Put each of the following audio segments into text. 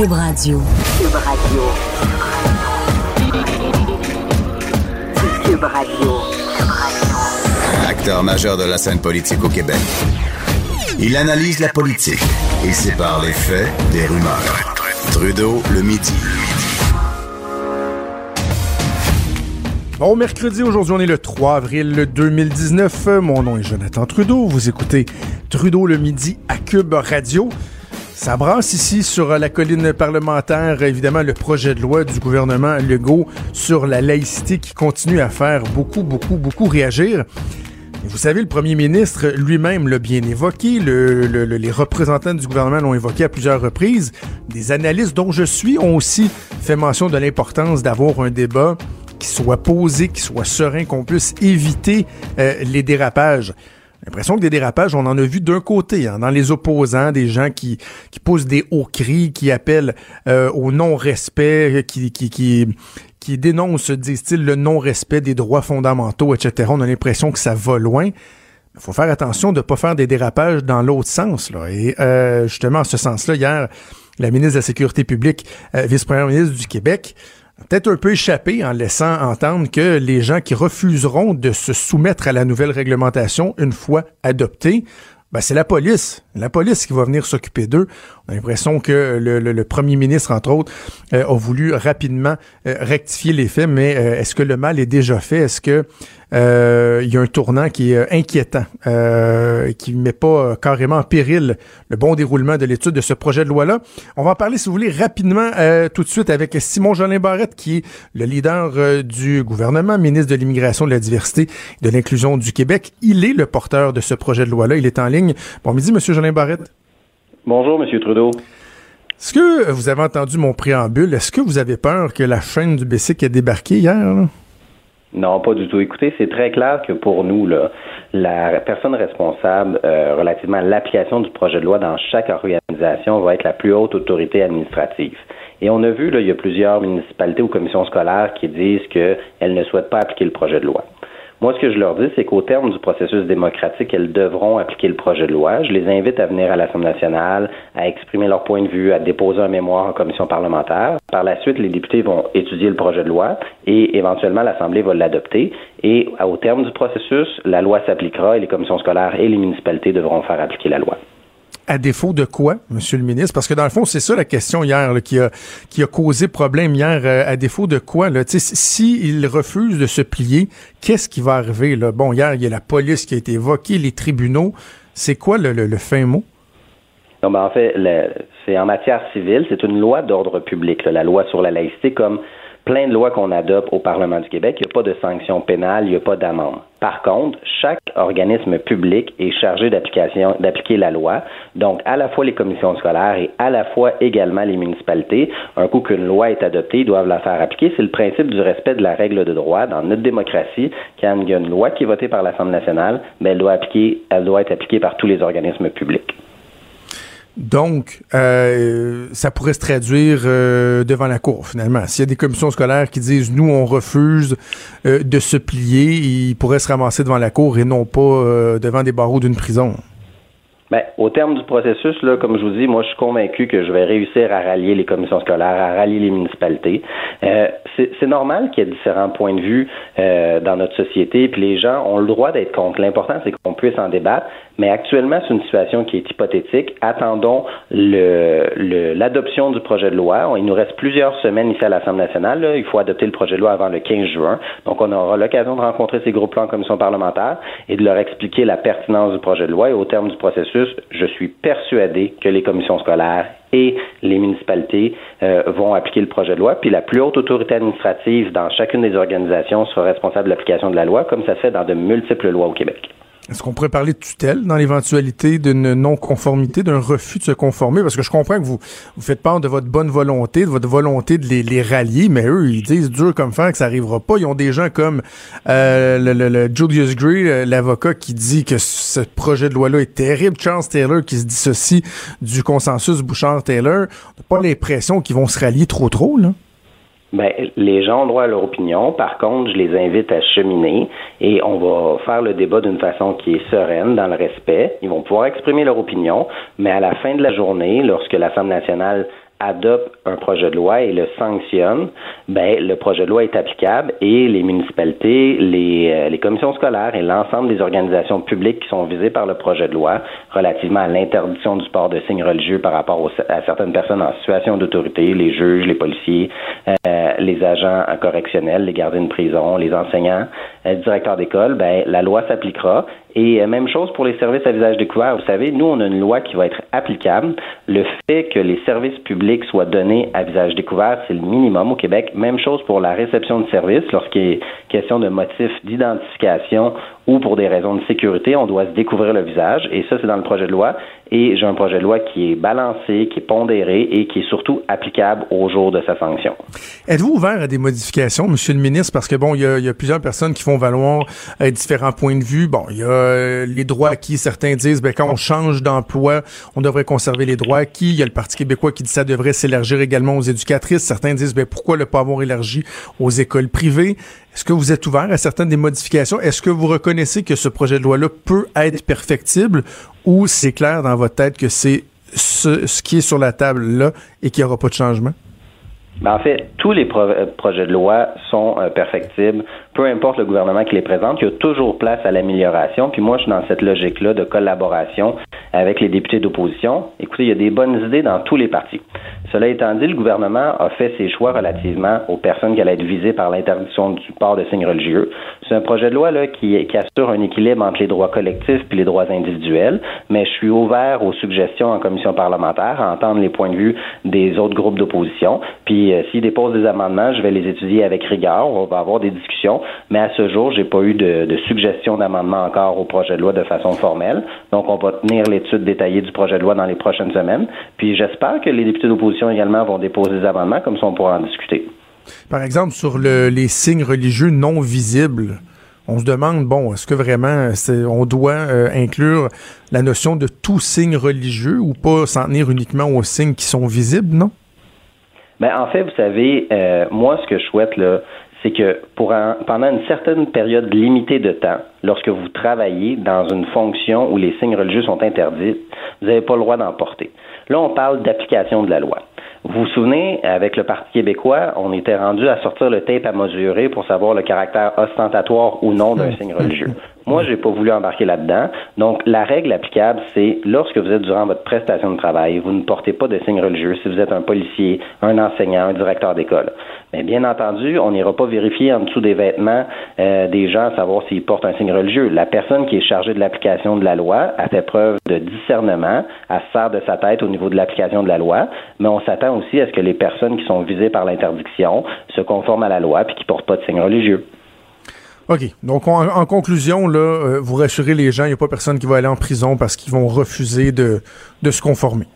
Cube Radio. Cube Radio. Cube Radio. Acteur majeur de la scène politique au Québec. Il analyse la politique et sépare les faits des rumeurs. Trudeau le midi. Bon mercredi, aujourd'hui on est le 3 avril 2019. Mon nom est Jonathan Trudeau. Vous écoutez Trudeau le midi à Cube Radio. Ça brasse ici sur la colline parlementaire, évidemment, le projet de loi du gouvernement Legault sur la laïcité qui continue à faire beaucoup, beaucoup, beaucoup réagir. vous savez, le premier ministre lui-même l'a bien évoqué, les représentants du gouvernement l'ont évoqué à plusieurs reprises. Des analystes dont je suis ont aussi fait mention de l'importance d'avoir un débat qui soit posé, qui soit serein, qu'on puisse éviter euh, les dérapages l'impression que des dérapages, on en a vu d'un côté, hein, dans les opposants, des gens qui, qui poussent des hauts cris, qui appellent euh, au non-respect, qui, qui, qui, qui dénoncent, disent-ils, le non-respect des droits fondamentaux, etc. On a l'impression que ça va loin. Il faut faire attention de ne pas faire des dérapages dans l'autre sens. Là. Et euh, justement, en ce sens-là, hier, la ministre de la Sécurité publique, euh, vice-première ministre du Québec, peut-être un peu échappé en laissant entendre que les gens qui refuseront de se soumettre à la nouvelle réglementation une fois adoptée, ben c'est la police. La police qui va venir s'occuper d'eux. On a l'impression que le, premier ministre, entre autres, euh, a voulu rapidement euh, rectifier les faits, mais euh, est-ce que le mal est déjà fait? Est-ce que il y a un tournant qui est euh, inquiétant, euh, qui ne met pas carrément en péril le bon déroulement de l'étude de ce projet de loi-là. On va en parler, si vous voulez, rapidement tout de suite avec Simon Jolin Barrette, qui est le leader du gouvernement, ministre de l'Immigration, de la Diversité et de l'Inclusion du Québec. Il est le porteur de ce projet de loi-là. Il est en ligne. Bon midi, Monsieur Jolin Barrette. Bonjour, Monsieur Trudeau. Est-ce que vous avez entendu mon préambule? Est-ce que vous avez peur que la chaîne du BC ait débarqué hier? Non, pas du tout. Écoutez, c'est très clair que pour nous, là, la personne responsable euh, relativement à l'application du projet de loi dans chaque organisation va être la plus haute autorité administrative. Et on a vu, là, il y a plusieurs municipalités ou commissions scolaires qui disent qu'elles ne souhaitent pas appliquer le projet de loi. Moi, ce que je leur dis, c'est qu'au terme du processus démocratique, elles devront appliquer le projet de loi. Je les invite à venir à l'Assemblée nationale, à exprimer leur point de vue, à déposer un mémoire en commission parlementaire. Par la suite, les députés vont étudier le projet de loi et éventuellement l'Assemblée va l'adopter. Et au terme du processus, la loi s'appliquera et les commissions scolaires et les municipalités devront faire appliquer la loi à défaut de quoi, Monsieur le ministre? Parce que dans le fond, c'est ça la question hier qui, a, qui a causé problème hier. Euh, à défaut de quoi? Là? S'il refuse de se plier, qu'est-ce qui va arriver? Bon, hier, il y a la police qui a été évoquée, les tribunaux. C'est quoi le, le, fin mot? Non, ben en fait, c'est en matière civile, c'est une loi d'ordre public, la loi sur la laïcité, comme plein de lois qu'on adopte au Parlement du Québec, il n'y a pas de sanction pénale, il n'y a pas d'amende. Par contre, chaque organisme public est chargé d'application, d'appliquer la loi. Donc, à la fois les commissions scolaires et à la fois également les municipalités, un coup qu'une loi est adoptée, ils doivent la faire appliquer. C'est le principe du respect de la règle de droit. Dans notre démocratie, quand il y a une loi qui est votée par l'Assemblée nationale, ben, elle doit appliquer, elle doit être appliquée par tous les organismes publics. Donc, euh, ça pourrait se traduire euh, devant la Cour, finalement. S'il y a des commissions scolaires qui disent, nous, on refuse euh, de se plier, ils pourraient se ramasser devant la Cour et non pas devant des barreaux d'une prison. Ben, au terme du processus, là, comme je vous dis, moi, je suis convaincu que je vais réussir à rallier les commissions scolaires, à rallier les municipalités. C'est normal qu'il y ait différents points de vue dans notre société, puis les gens ont le droit d'être contre. L'important, c'est qu'on puisse en débattre. Mais actuellement, c'est une situation qui est hypothétique. Attendons l'adoption du projet de loi. Il nous reste plusieurs semaines ici à l'Assemblée nationale. Il faut adopter le projet de loi avant le 15 juin. Donc, on aura l'occasion de rencontrer ces groupes-là en commission parlementaire et de leur expliquer la pertinence du projet de loi. Et au terme du processus, je suis persuadé que les commissions scolaires et les municipalités euh, vont appliquer le projet de loi. Puis la plus haute autorité administrative dans chacune des organisations sera responsable de l'application de la loi, comme ça se fait dans de multiples lois au Québec. Est-ce qu'on pourrait parler de tutelle dans l'éventualité d'une non-conformité, d'un refus de se conformer? Parce que je comprends que vous, vous faites part de votre bonne volonté, de votre volonté de les, rallier, mais eux, ils disent dur comme fer que ça arrivera pas. Ils ont des gens comme euh, le, Julius Gray, l'avocat, qui dit que ce projet de loi-là est terrible. Charles Taylor qui se dissocie du consensus Bouchard-Taylor. On n'a pas l'impression qu'ils vont se rallier trop trop, là. Ben, les gens ont droit à leur opinion. Par contre, je les invite à cheminer et on va faire le débat d'une façon qui est sereine, dans le respect. Ils vont pouvoir exprimer leur opinion, mais à la fin de la journée, lorsque l'Assemblée nationale adopte un projet de loi et le sanctionne, ben le projet de loi est applicable et les municipalités, les, euh, les commissions scolaires et l'ensemble des organisations publiques qui sont visées par le projet de loi relativement à l'interdiction du port de signes religieux par rapport à certaines personnes en situation d'autorité, les juges, les policiers, euh, les agents correctionnels, les gardiens de prison, les enseignants, les directeurs d'école, ben la loi s'appliquera et euh, même chose pour les services à visage découvert. Vous savez, nous, on a une loi qui va être applicable. Le fait que les services publics soient donnés à visage découvert, c'est le minimum au Québec. Même chose pour la réception de services. Lorsqu'il question de motifs d'identification ou pour des raisons de sécurité, on doit se découvrir le visage. Et ça, c'est dans le projet de loi. Et j'ai un projet de loi qui est balancé, qui est pondéré et qui est surtout applicable au jour de sa sanction. Êtes-vous ouvert à des modifications, Monsieur le ministre? Parce que, bon, il y a, plusieurs personnes qui font valoir euh, différents points de vue. Bon, il y a euh, les droits acquis. Certains disent, ben, quand on change d'emploi, on devrait conserver les droits acquis. Il y a le Parti québécois qui dit ça devrait s'élargir également aux éducatrices. Certains disent, ben, pourquoi ne pas avoir élargi aux écoles privées? Est-ce que vous êtes ouvert à certaines des modifications? Est-ce que vous reconnaissez que ce projet de loi-là peut être perfectible ou c'est clair dans votre tête que c'est ce, qui est sur la table là et qu'il n'y aura pas de changement? Ben, en fait, tous les euh, projets de loi sont euh, perfectibles, peu importe le gouvernement qui les présente, il y a toujours place à l'amélioration. Puis moi, je suis dans cette logique-là de collaboration avec les députés d'opposition. Écoutez, il y a des bonnes idées dans tous les partis. Cela étant dit, le gouvernement a fait ses choix relativement aux personnes qui allaient être visées par l'interdiction du port de signes religieux. C'est un projet de loi là, qui, assure un équilibre entre les droits collectifs et les droits individuels, mais je suis ouvert aux suggestions en commission parlementaire, à entendre les points de vue des autres groupes d'opposition. Puis euh, s'ils déposent des amendements, je vais les étudier avec rigueur. On va avoir des discussions, mais à ce jour, j'ai pas eu de, de suggestions d'amendement encore au projet de loi de façon formelle. Donc, on va tenir l'étude détaillée du projet de loi dans les prochaines semaines. Puis j'espère que les députés d'opposition également vont déposer des amendements, comme ça on pourra en discuter. Par exemple, sur les signes religieux non visibles, on se demande, bon, est-ce que vraiment on doit euh, inclure la notion de tout signe religieux ou pas s'en tenir uniquement aux signes qui sont visibles, non? Ben, en fait, vous savez, euh, moi, ce que je souhaite, là, c'est que pour pendant une certaine période limitée de temps, lorsque vous travaillez dans une fonction où les signes religieux sont interdits, vous n'avez pas le droit d'en porter. Là, on parle d'application de la loi. Vous vous souvenez, avec le Parti québécois, on était rendu à sortir le tape à mesurer pour savoir le caractère ostentatoire ou non d'un signe religieux. Moi, j'ai pas voulu embarquer là-dedans. Donc, la règle applicable, c'est lorsque vous êtes durant votre prestation de travail, vous ne portez pas de signe religieux si vous êtes un policier, un enseignant, un directeur d'école. Mais bien entendu, on n'ira pas vérifier en dessous des vêtements euh, des gens, savoir s'ils portent un signe religieux. La personne qui est chargée de l'application de la loi a fait preuve de discernement, à se faire de sa tête au niveau de l'application de la loi, mais on s'attend aussi à ce que les personnes qui sont visées par l'interdiction se conforment à la loi puis qui portent pas de signe religieux. OK. Donc, en, conclusion, là, euh, vous rassurez les gens, il n'y a pas personne qui va aller en prison parce qu'ils vont refuser de, de se conformer.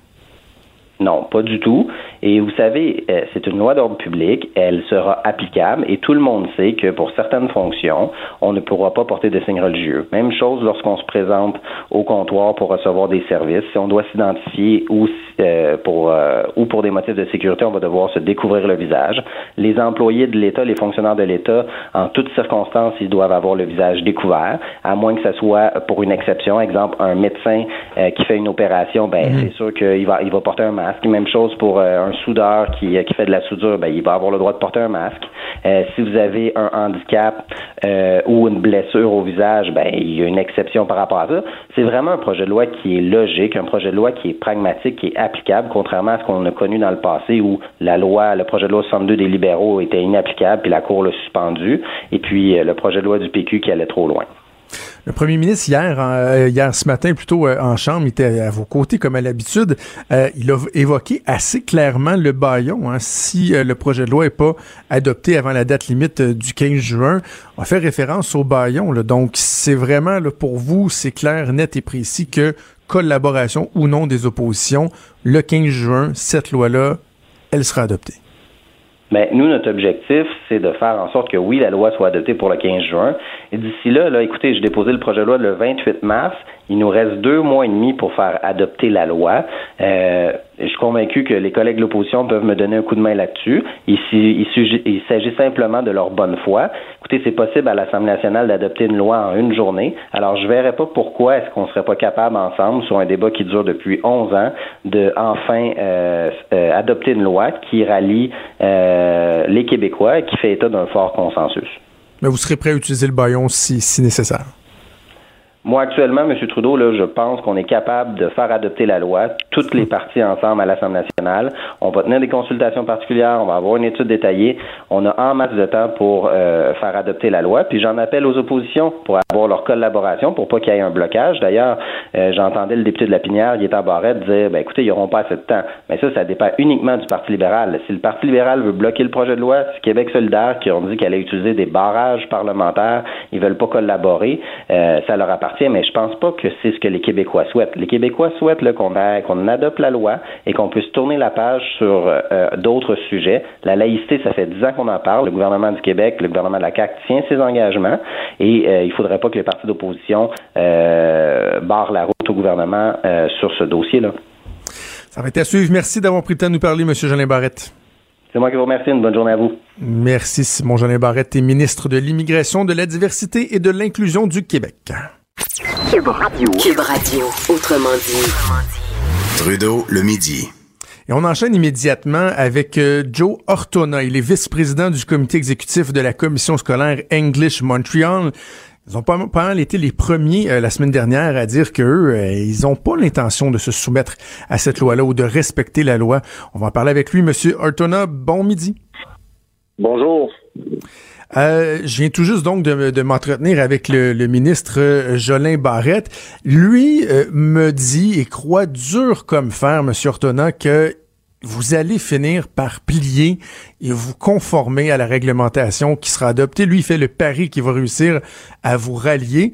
Non, pas du tout. Et vous savez, euh, c'est une loi d'ordre public, elle sera applicable et tout le monde sait que pour certaines fonctions, on ne pourra pas porter de signes religieux. Même chose lorsqu'on se présente au comptoir pour recevoir des services. Si on doit s'identifier ou euh, pour euh, ou pour des motifs de sécurité, on va devoir se découvrir le visage. Les employés de l'État, les fonctionnaires de l'État, en toutes circonstances, ils doivent avoir le visage découvert, à moins que ce soit pour une exception. Exemple, un médecin qui fait une opération, ben mhm. c'est sûr qu'il va il va porter un masque. Même chose pour un soudeur qui, qui fait de la soudure, ben, il va avoir le droit de porter un masque. Euh, si vous avez un handicap euh, ou une blessure au visage, ben, il y a une exception par rapport à ça. C'est vraiment un projet de loi qui est logique, un projet de loi qui est pragmatique, qui est applicable, contrairement à ce qu'on a connu dans le passé où la loi, le projet de loi 62 des libéraux était inapplicable, puis la Cour l'a suspendu, et puis euh, le projet de loi du PQ qui allait trop loin. Le premier ministre, hier, euh, hier ce matin, plutôt euh, en chambre, il était à vos côtés, comme à l'habitude. Euh, il a évoqué assez clairement le baillon. Hein, si le projet de loi n'est pas adopté avant la date limite du 15 juin, on fait référence au baillon. Là. Donc, c'est vraiment, là, pour vous, c'est clair, net et précis que collaboration ou non des oppositions, le 15 juin, cette loi-là, elle sera adoptée. Mais nous, notre objectif, c'est de faire en sorte que oui, la loi soit adoptée pour le 15 juin. Et d'ici là, là, écoutez, j'ai déposé le projet de loi le 28 mars. Il nous reste deux mois et demi pour faire adopter la loi. Euh, je suis convaincu que les collègues de l'opposition peuvent me donner un coup de main là-dessus. Il, s'agit simplement de leur bonne foi. Écoutez, c'est possible à l'Assemblée nationale d'adopter une loi en une journée. Alors, je verrais pas pourquoi est-ce qu'on serait pas capable ensemble, sur un débat qui dure depuis 11 ans, de enfin euh, euh, adopter une loi qui rallie les Québécois et qui fait état d'un fort consensus. Mais vous serez prêt à utiliser le baillon si nécessaire? Moi, actuellement, M. Trudeau, là, je pense qu'on est capable de faire adopter la loi, toutes les parties ensemble à l'Assemblée nationale. On va tenir des consultations particulières, on va avoir une étude détaillée. On a en masse de temps pour euh, faire adopter la loi. Puis j'en appelle aux oppositions pour avoir leur collaboration, pour pas qu'il y ait un blocage. D'ailleurs, euh, j'entendais le député de la Pinière, Guetta Barrette, dire, ben écoutez, ils n'auront pas assez de temps. Mais ça, ça dépend uniquement du Parti libéral. Si le Parti libéral veut bloquer le projet de loi, c'est Québec solidaire qui ont dit qu'elle allait utiliser des barrages parlementaires, ils veulent pas collaborer, euh, ça leur appartient mais je pense pas que c'est ce que les Québécois souhaitent. Les Québécois souhaitent qu'on adopte la loi et qu'on puisse tourner la page sur euh, d'autres sujets. La laïcité, ça fait dix ans qu'on en parle. Le gouvernement du Québec, le gouvernement de la CAQ tient ses engagements et euh, il faudrait pas que les partis d'opposition euh, barrent la route au gouvernement sur ce dossier-là. Ça va être à suivre. Merci d'avoir pris le temps de nous parler, M. Jolin Barrette. C'est moi qui vous remercie. Une bonne journée à vous. Merci, Simon Jolin Barrette, ministre de l'Immigration, de la Diversité et de l'Inclusion du Québec. Cube Radio. Cube Radio. Autrement dit. Trudeau, le midi. Et on enchaîne immédiatement avec euh, Joe Ortona. Il est vice-président du comité exécutif de la commission scolaire English Montreal. Ils ont pas, mal été les premiers euh, la semaine dernière à dire qu'eux, euh, ils n'ont pas l'intention de se soumettre à cette loi-là ou de respecter la loi. On va en parler avec lui. Monsieur Ortona, bon midi. Bonjour. Euh, je viens tout juste donc de, m'entretenir avec le, ministre euh, Jolin Barrette. Lui euh, me dit et croit dur comme fer, M. Ortona, que vous allez finir par plier et vous conformer à la réglementation qui sera adoptée. Lui, il fait le pari qu'il va réussir à vous rallier.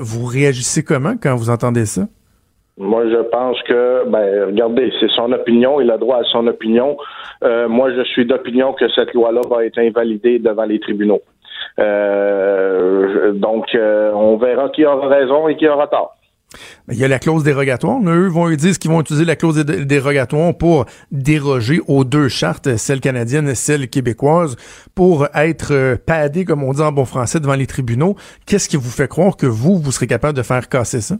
vous réagissez comment quand vous entendez ça? Moi, je pense que, ben, regardez, c'est son opinion, il a droit à son opinion. Euh, moi, je suis d'opinion que cette loi-là va être invalidée devant les tribunaux. Euh, donc, euh, on verra qui aura raison et qui aura tort. Il y a la clause dérogatoire. Eux vont dire qu'ils vont utiliser la clause dérogatoire pour déroger aux deux chartes, celle canadienne et celle québécoise, pour être padés, comme on dit en bon français, devant les tribunaux. Qu'est-ce qui vous fait croire que vous, vous serez capable de faire casser ça?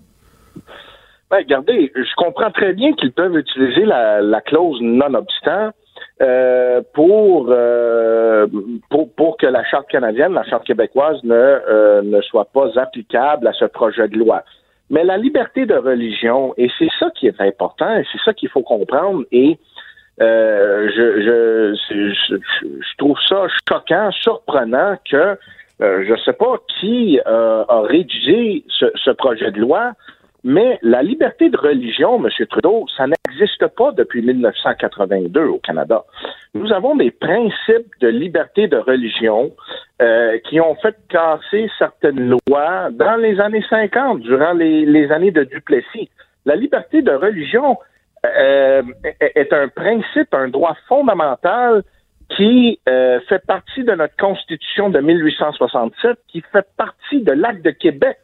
Ben, regardez, je comprends très bien qu'ils peuvent utiliser la, clause non-obstant euh, pour, euh, pour, pour que la charte canadienne, la charte québécoise ne, euh, ne soit pas applicable à ce projet de loi. Mais la liberté de religion, et c'est ça qui est important, et c'est ça qu'il faut comprendre, et je, je, je, je, trouve ça choquant, surprenant que je ne sais pas qui a rédigé ce, ce projet de loi, mais la liberté de religion, M. Trudeau, ça n'existe pas depuis 1982 au Canada. Nous avons des principes de liberté de religion euh, qui ont fait casser certaines lois dans les années 50, durant les, années de Duplessis. La liberté de religion euh, est un principe, un droit fondamental qui euh, fait partie de notre Constitution de 1867, qui fait partie de l'Acte de Québec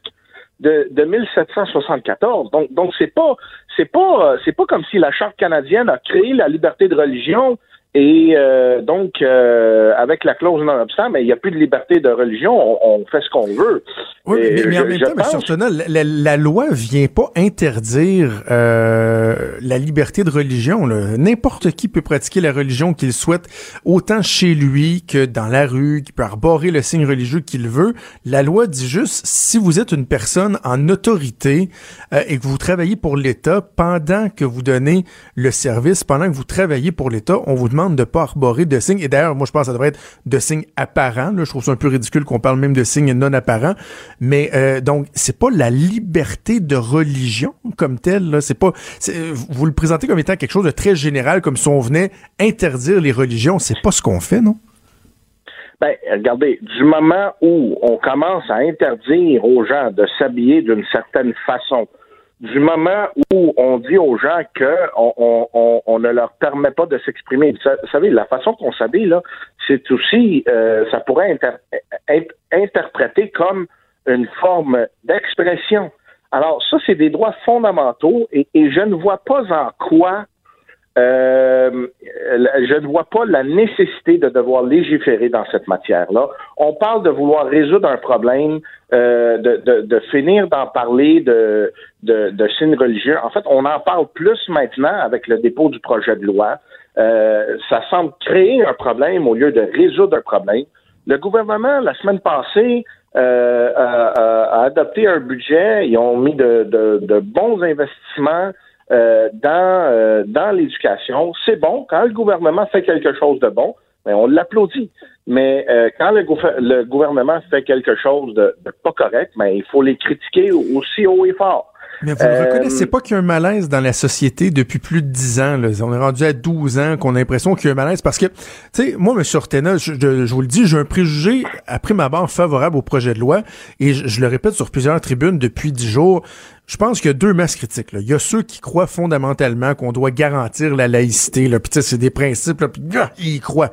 de, de 1774. Donc, donc c'est pas, c'est pas, c'est pas comme si la charte canadienne a créé la liberté de religion et euh, donc, euh, avec la clause non-obstant, mais il n'y a plus de liberté de religion, on, fait ce qu'on veut. Oui, mais, en même temps, pense... M. la, la, loi vient pas interdire euh, la liberté de religion. N'importe qui peut pratiquer la religion qu'il souhaite, autant chez lui que dans la rue, qui peut arborer le signe religieux qu'il veut. La loi dit juste, si vous êtes une personne en autorité et que vous travaillez pour l'État, pendant que vous donnez le service, pendant que vous travaillez pour l'État, on vous demande de ne pas arborer de signes. Et d'ailleurs, moi, je pense que ça devrait être de signes apparents. Je trouve ça un peu ridicule qu'on parle même de signes non apparents. Mais euh, donc, c'est pas la liberté de religion comme telle. C'est pas. Vous le présentez comme étant quelque chose de très général, comme si on venait interdire les religions. C'est pas ce qu'on fait, non? Ben, regardez, du moment où on commence à interdire aux gens de s'habiller d'une certaine façon, du moment où on dit aux gens qu'on on, on, ne leur permet pas de s'exprimer. Vous savez, la façon qu'on s'habille, là, c'est aussi, euh, ça pourrait être interprété comme une forme d'expression. Alors, ça, c'est des droits fondamentaux et, et, je ne vois pas en quoi euh, je ne vois pas la nécessité de devoir légiférer dans cette matière-là. On parle de vouloir résoudre un problème, euh, de, de, finir d'en parler de, de, de, signes religieux. En fait, on en parle plus maintenant avec le dépôt du projet de loi. Euh, ça semble créer un problème au lieu de résoudre un problème. Le gouvernement, la semaine passée, euh, a, adopté un budget. Ils ont mis de, de bons investissements euh, dans, euh, dans l'éducation. C'est bon. Quand le gouvernement fait quelque chose de bon, ben, on l'applaudit. Mais euh, quand le, le, gouvernement fait quelque chose de, pas correct, ben, il faut les critiquer aussi haut et fort. Mais vous ne reconnaissez pas qu'il y a un malaise dans la société depuis plus de 10 ans. Là. On est rendu à 12 ans qu'on a l'impression qu'il y a un malaise parce que, tu sais, moi, M. Ortena, je, je, vous le dis, j'ai un préjugé, après ma barre, favorable au projet de loi et je, je, le répète sur plusieurs tribunes depuis 10 jours. Je pense qu'il y a deux masses critiques. Là. Il y a ceux qui croient fondamentalement qu'on doit garantir la laïcité, là, puis c'est des principes, là, puis ils y croient.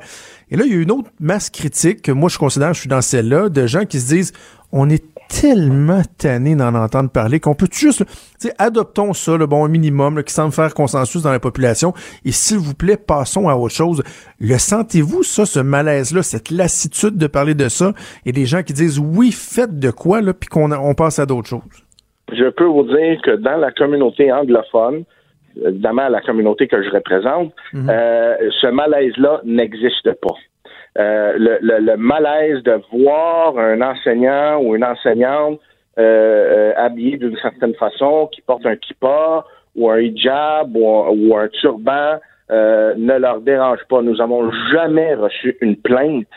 Et là, il y a une autre masse critique que moi je considère, je suis dans celle-là, de gens qui se disent on est tellement tanné d'en entendre parler qu'on peut juste, tu sais, adoptons ça, le bon minimum, qui semble faire consensus dans la population, et s'il vous plaît, passons à autre chose. Le sentez-vous, ça, ce malaise-là, cette lassitude de parler de ça, et des gens qui disent oui, faites de quoi, là, puis qu'on on passe à d'autres choses? je peux vous dire que dans la communauté anglophone, évidemment la communauté que je représente, mhm. euh, ce malaise-là n'existe pas. Euh, le, malaise de voir un enseignant ou une enseignante euh, habillé d'une certaine façon, qui porte un kippa ou un hijab ou un turban, euh, ne leur dérange pas. Nous avons jamais reçu une plainte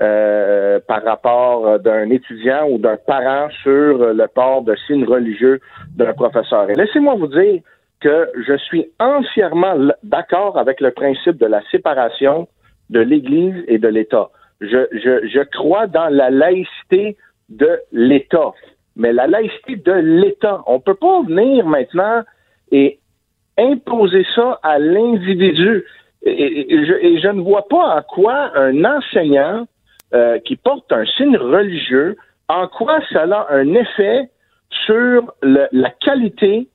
euh, par rapport d'un étudiant ou d'un parent sur le port de signes religieux d'un professeur. Et laissez-moi vous dire que je suis entièrement d'accord avec le principe de la séparation de l'Église et de l'État. Je, crois dans la laïcité de l'État. Mais la laïcité de l'État, on peut pas venir maintenant et imposer ça à l'individu. Et, je, ne vois pas en quoi un enseignant euh, qui porte un signe religieux, en quoi ça a un effet sur la qualité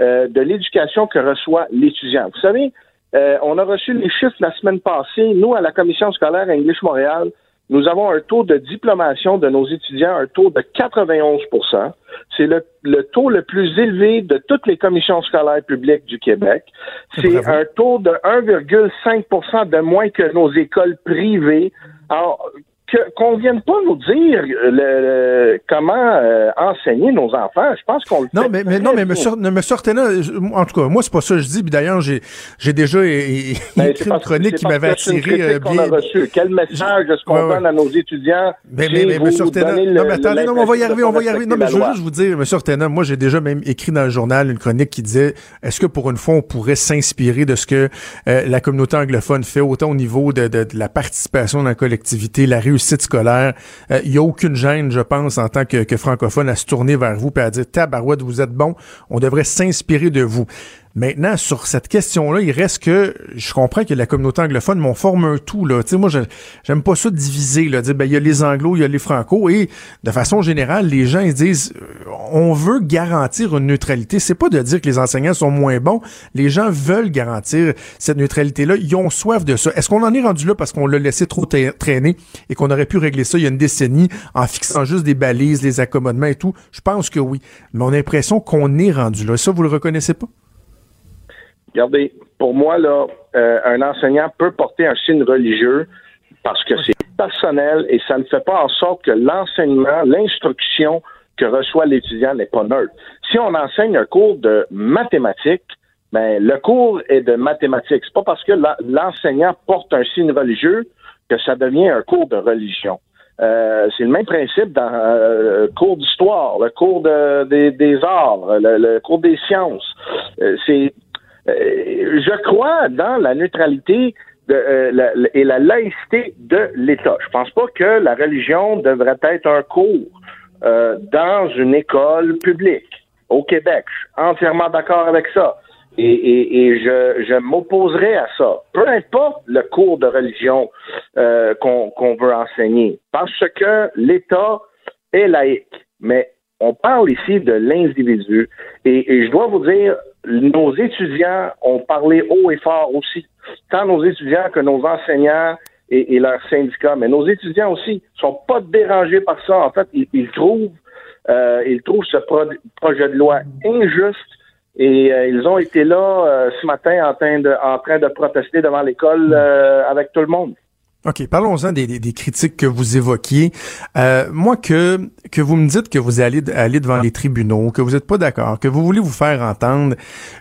euh, de l'éducation que reçoit l'étudiant. Vous savez, euh, on a reçu les chiffres la semaine passée. Nous, à la commission scolaire English Montréal, nous avons un taux de diplomation de nos étudiants, un taux de 91% C'est le, taux le plus élevé de toutes les commissions scolaires publiques du Québec. C'est un taux de 1,5% de moins que nos écoles privées. Alors, qu'on vienne pas nous dire le, comment euh, enseigner nos enfants. Je pense qu'on le Non, mais, mais non, mais monsieur, monsieur en tout cas, moi c'est pas ça que je dis. Puis d'ailleurs, j'ai j'ai déjà écrit une chronique qui m'avait attiré. Euh, bien... a reçu. Quel message est-ce qu'on donne à nos étudiants Mais mais, mais monsieur non, mais attendez, non, on va y arriver, on va y arriver. Non, mais je veux juste vous dire, monsieur Ortena, moi j'ai déjà même écrit dans le journal une chronique qui disait est-ce que pour une fois on pourrait s'inspirer de ce que euh, la communauté anglophone fait autant au niveau de, de, de la participation dans la collectivité, la réussite Il euh, n'y a aucune gêne, je pense, en tant que, francophone, à se tourner vers vous et à dire Tabarouette, vous êtes bon, on devrait s'inspirer de vous. Maintenant, sur cette question-là, il reste que je comprends que la communauté anglophone m'en forme un tout. Là. Tu sais, moi, j'aime pas ça diviser, là, dire ben il y a les anglos, il y a les franco, et de façon générale, les gens ils disent euh, on veut garantir une neutralité. C'est pas de dire que les enseignants sont moins bons. Les gens veulent garantir cette neutralité-là. Ils ont soif de ça. Est-ce qu'on en est rendu là parce qu'on l'a laissé trop traîner et qu'on aurait pu régler ça il y a une décennie en fixant juste des balises, les accommodements et tout? Je pense que oui. Mais on a l'impression qu'on est rendu là. Ça, vous le reconnaissez pas? Regardez, pour moi, là, euh, un enseignant peut porter un signe religieux parce que c'est personnel et ça ne fait pas en sorte que l'enseignement, l'instruction que reçoit l'étudiant n'est pas neutre. Si on enseigne un cours de mathématiques, ben, le cours est de mathématiques. C'est pas parce que l'enseignant porte un signe religieux que ça devient un cours de religion. Euh, c'est le même principe dans euh, le cours d'histoire, le cours des arts, le, cours des sciences. c'est je crois dans la neutralité euh, et la laïcité de l'État. Je pense pas que la religion devrait être un cours euh, dans une école publique au Québec. Je suis entièrement d'accord avec ça. Et, je, je m'opposerai à ça. Peu importe le cours de religion qu'on veut enseigner, parce que l'État est laïque. Mais on parle ici de l'individu. et, je dois vous dire, nos étudiants ont parlé haut et fort aussi. Tant nos étudiants que nos enseignants et, leurs syndicats, mais nos étudiants aussi sont pas dérangés par ça. En fait, ils, trouvent euh, ils trouvent ce projet de loi injuste et euh, ils ont été là euh, ce matin en train de, en train de protester devant l'école avec tout le monde. OK, parlons-en des, des, critiques que vous évoquiez. Euh, moi, que que vous me dites que vous allez aller devant les tribunaux, que vous n'êtes pas d'accord, que vous voulez vous faire entendre,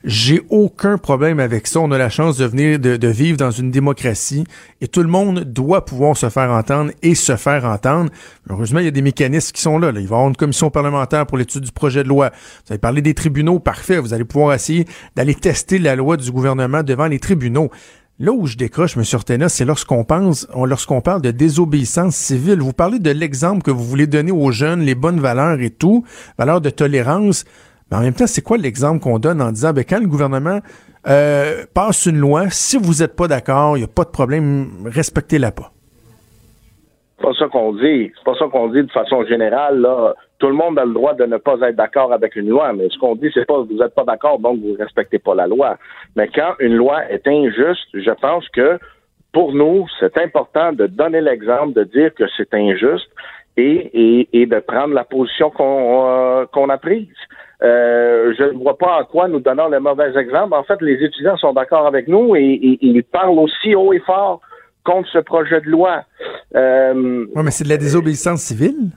j'ai aucun problème avec ça. On a la chance de venir de, de, vivre dans une démocratie et tout le monde doit pouvoir se faire entendre et se faire entendre. Heureusement, il y a des mécanismes qui sont là. là. Il va y avoir une commission parlementaire pour l'étude du projet de loi. Vous avez parlé des tribunaux, parfait. Vous allez pouvoir essayer d'aller tester la loi du gouvernement devant les tribunaux. Là où je décroche, M. Ortena, c'est lorsqu'on pense, lorsqu'on parle de désobéissance civile. Vous parlez de l'exemple que vous voulez donner aux jeunes, les bonnes valeurs et tout, valeurs de tolérance. Mais en même temps, c'est quoi l'exemple qu'on donne en disant, ben, quand le gouvernement euh, passe une loi, si vous n'êtes pas d'accord, il n'y a pas de problème, respectez-la pas? C'est pas ça qu'on dit. C'est pas ça qu'on dit de façon générale. Là tout le monde a le droit de ne pas être d'accord avec une loi, mais ce qu'on dit, c'est pas vous n'êtes pas d'accord, donc vous respectez pas la loi. Mais quand une loi est injuste, je pense que pour nous, c'est important de donner l'exemple, de dire que c'est injuste et, et, de prendre la position qu'on euh, qu'on a prise. Euh, je ne vois pas en quoi nous donnons le mauvais exemple. En fait, les étudiants sont d'accord avec nous et, ils parlent aussi haut et fort contre ce projet de loi. Euh, oui, mais c'est de la désobéissance civile?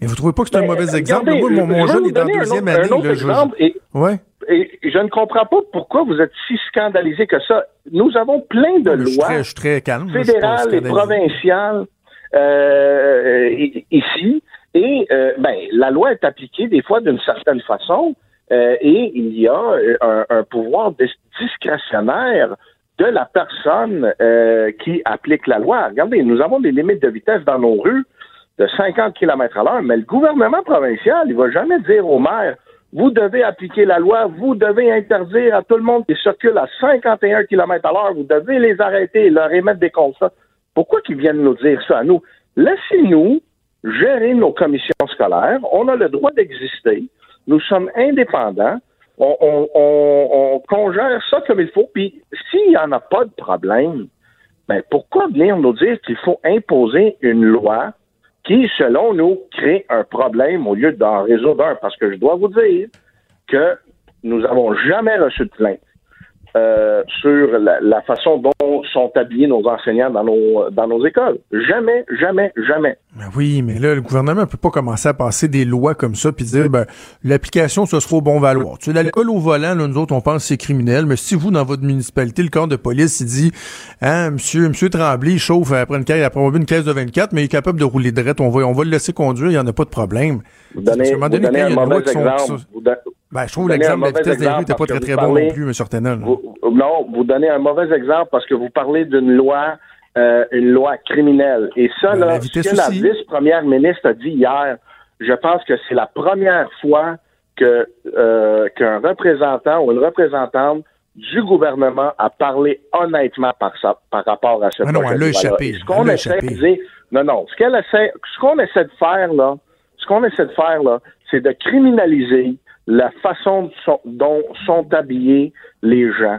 Et vous trouvez pas que c'est un mauvais exemple? Moi, mon, jeune est dans la deuxième année. Un exemple, et, ouais. et, je ne comprends pas pourquoi vous êtes si scandalisé que ça. Nous avons plein de lois je suis très, calme, fédérales et provinciales euh, ici. Et euh, ben, la loi est appliquée des fois d'une certaine façon. Euh, et il y a un, un, pouvoir discrétionnaire de la personne euh, qui applique la loi. Regardez, nous avons des limites de vitesse dans nos rues de 50 km à l'heure, mais le gouvernement provincial, il va jamais dire au maire, vous devez appliquer la loi, vous devez interdire à tout le monde qui circule à 51 km à l'heure, vous devez les arrêter et leur émettre des constats. Pourquoi qu'ils viennent nous dire ça à nous? Laissez-nous gérer nos commissions scolaires. On a le droit d'exister. Nous sommes indépendants. On, on, on, congère ça comme il faut. Puis s'il n'y en a pas de problème, ben pourquoi venir nous dire qu'il faut imposer une loi qui, selon nous, crée un problème au lieu d'en résoudre un. Parce que je dois vous dire que nous n'avons jamais reçu de plainte euh, sur la, façon dont sont habillés nos enseignants dans nos, dans nos écoles. Jamais, jamais, jamais. Ben oui, mais là, le gouvernement ne peut pas commencer à passer des lois comme ça puis dire, ben, l'application, ce sera au bon valoir. Tu sais, l'alcool au volant, là, nous autres, on pense que c'est criminel, mais si vous, dans votre municipalité, le corps de police, il dit, hein, monsieur, monsieur Tremblay, il chauffe après une caisse, après une caisse de 24, mais il est capable de rouler de on va, on va le laisser conduire, il n'y en a pas de problème. Vous donnez, vous donnez un mauvais exemple. Ben, je trouve l'exemple de la vitesse des rues n'était pas très très bon non plus, M. Sortenel. non, vous donnez un mauvais exemple parce que vous parlez d'une loi, euh, une loi criminelle. Et ça, ben, là, ce que la vice-première ministre a dit hier, je pense que c'est la première fois que euh, qu'un représentant ou une représentante du gouvernement a parlé honnêtement par, rapport à ce ah non, elle a échappé. Ce qu'on essaie de dire, non, non, ce qu'elle essaie, ce qu'on essaie de faire là, ce qu'on essaie de faire là, c'est de criminaliser la façon dont sont habillés les gens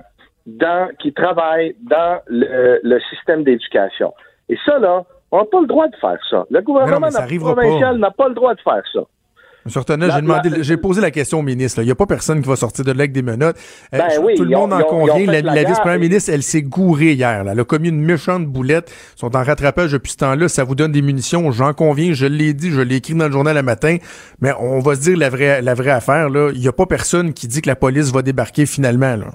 dans, qui travaillent dans le, système d'éducation. Et ça, là, on n'a pas le droit de faire ça. Le gouvernement provincial n'a pas le droit de faire ça. demandé, j'ai posé la question au ministre. Il n'y a pas personne qui va sortir de là avec des menottes. Euh, ben tout le monde en convient. La, vice-première ministre, elle s'est gourée hier. Elle a commis une méchante boulette. Ils sont en rattrapage depuis ce temps-là. Ça vous donne des munitions. J'en conviens. Je l'ai dit. Je l'ai écrit dans le journal le matin. Mais on va se dire la vraie, la vraie affaire. Là. Il n'y a pas personne qui dit que la police va débarquer finalement. Là.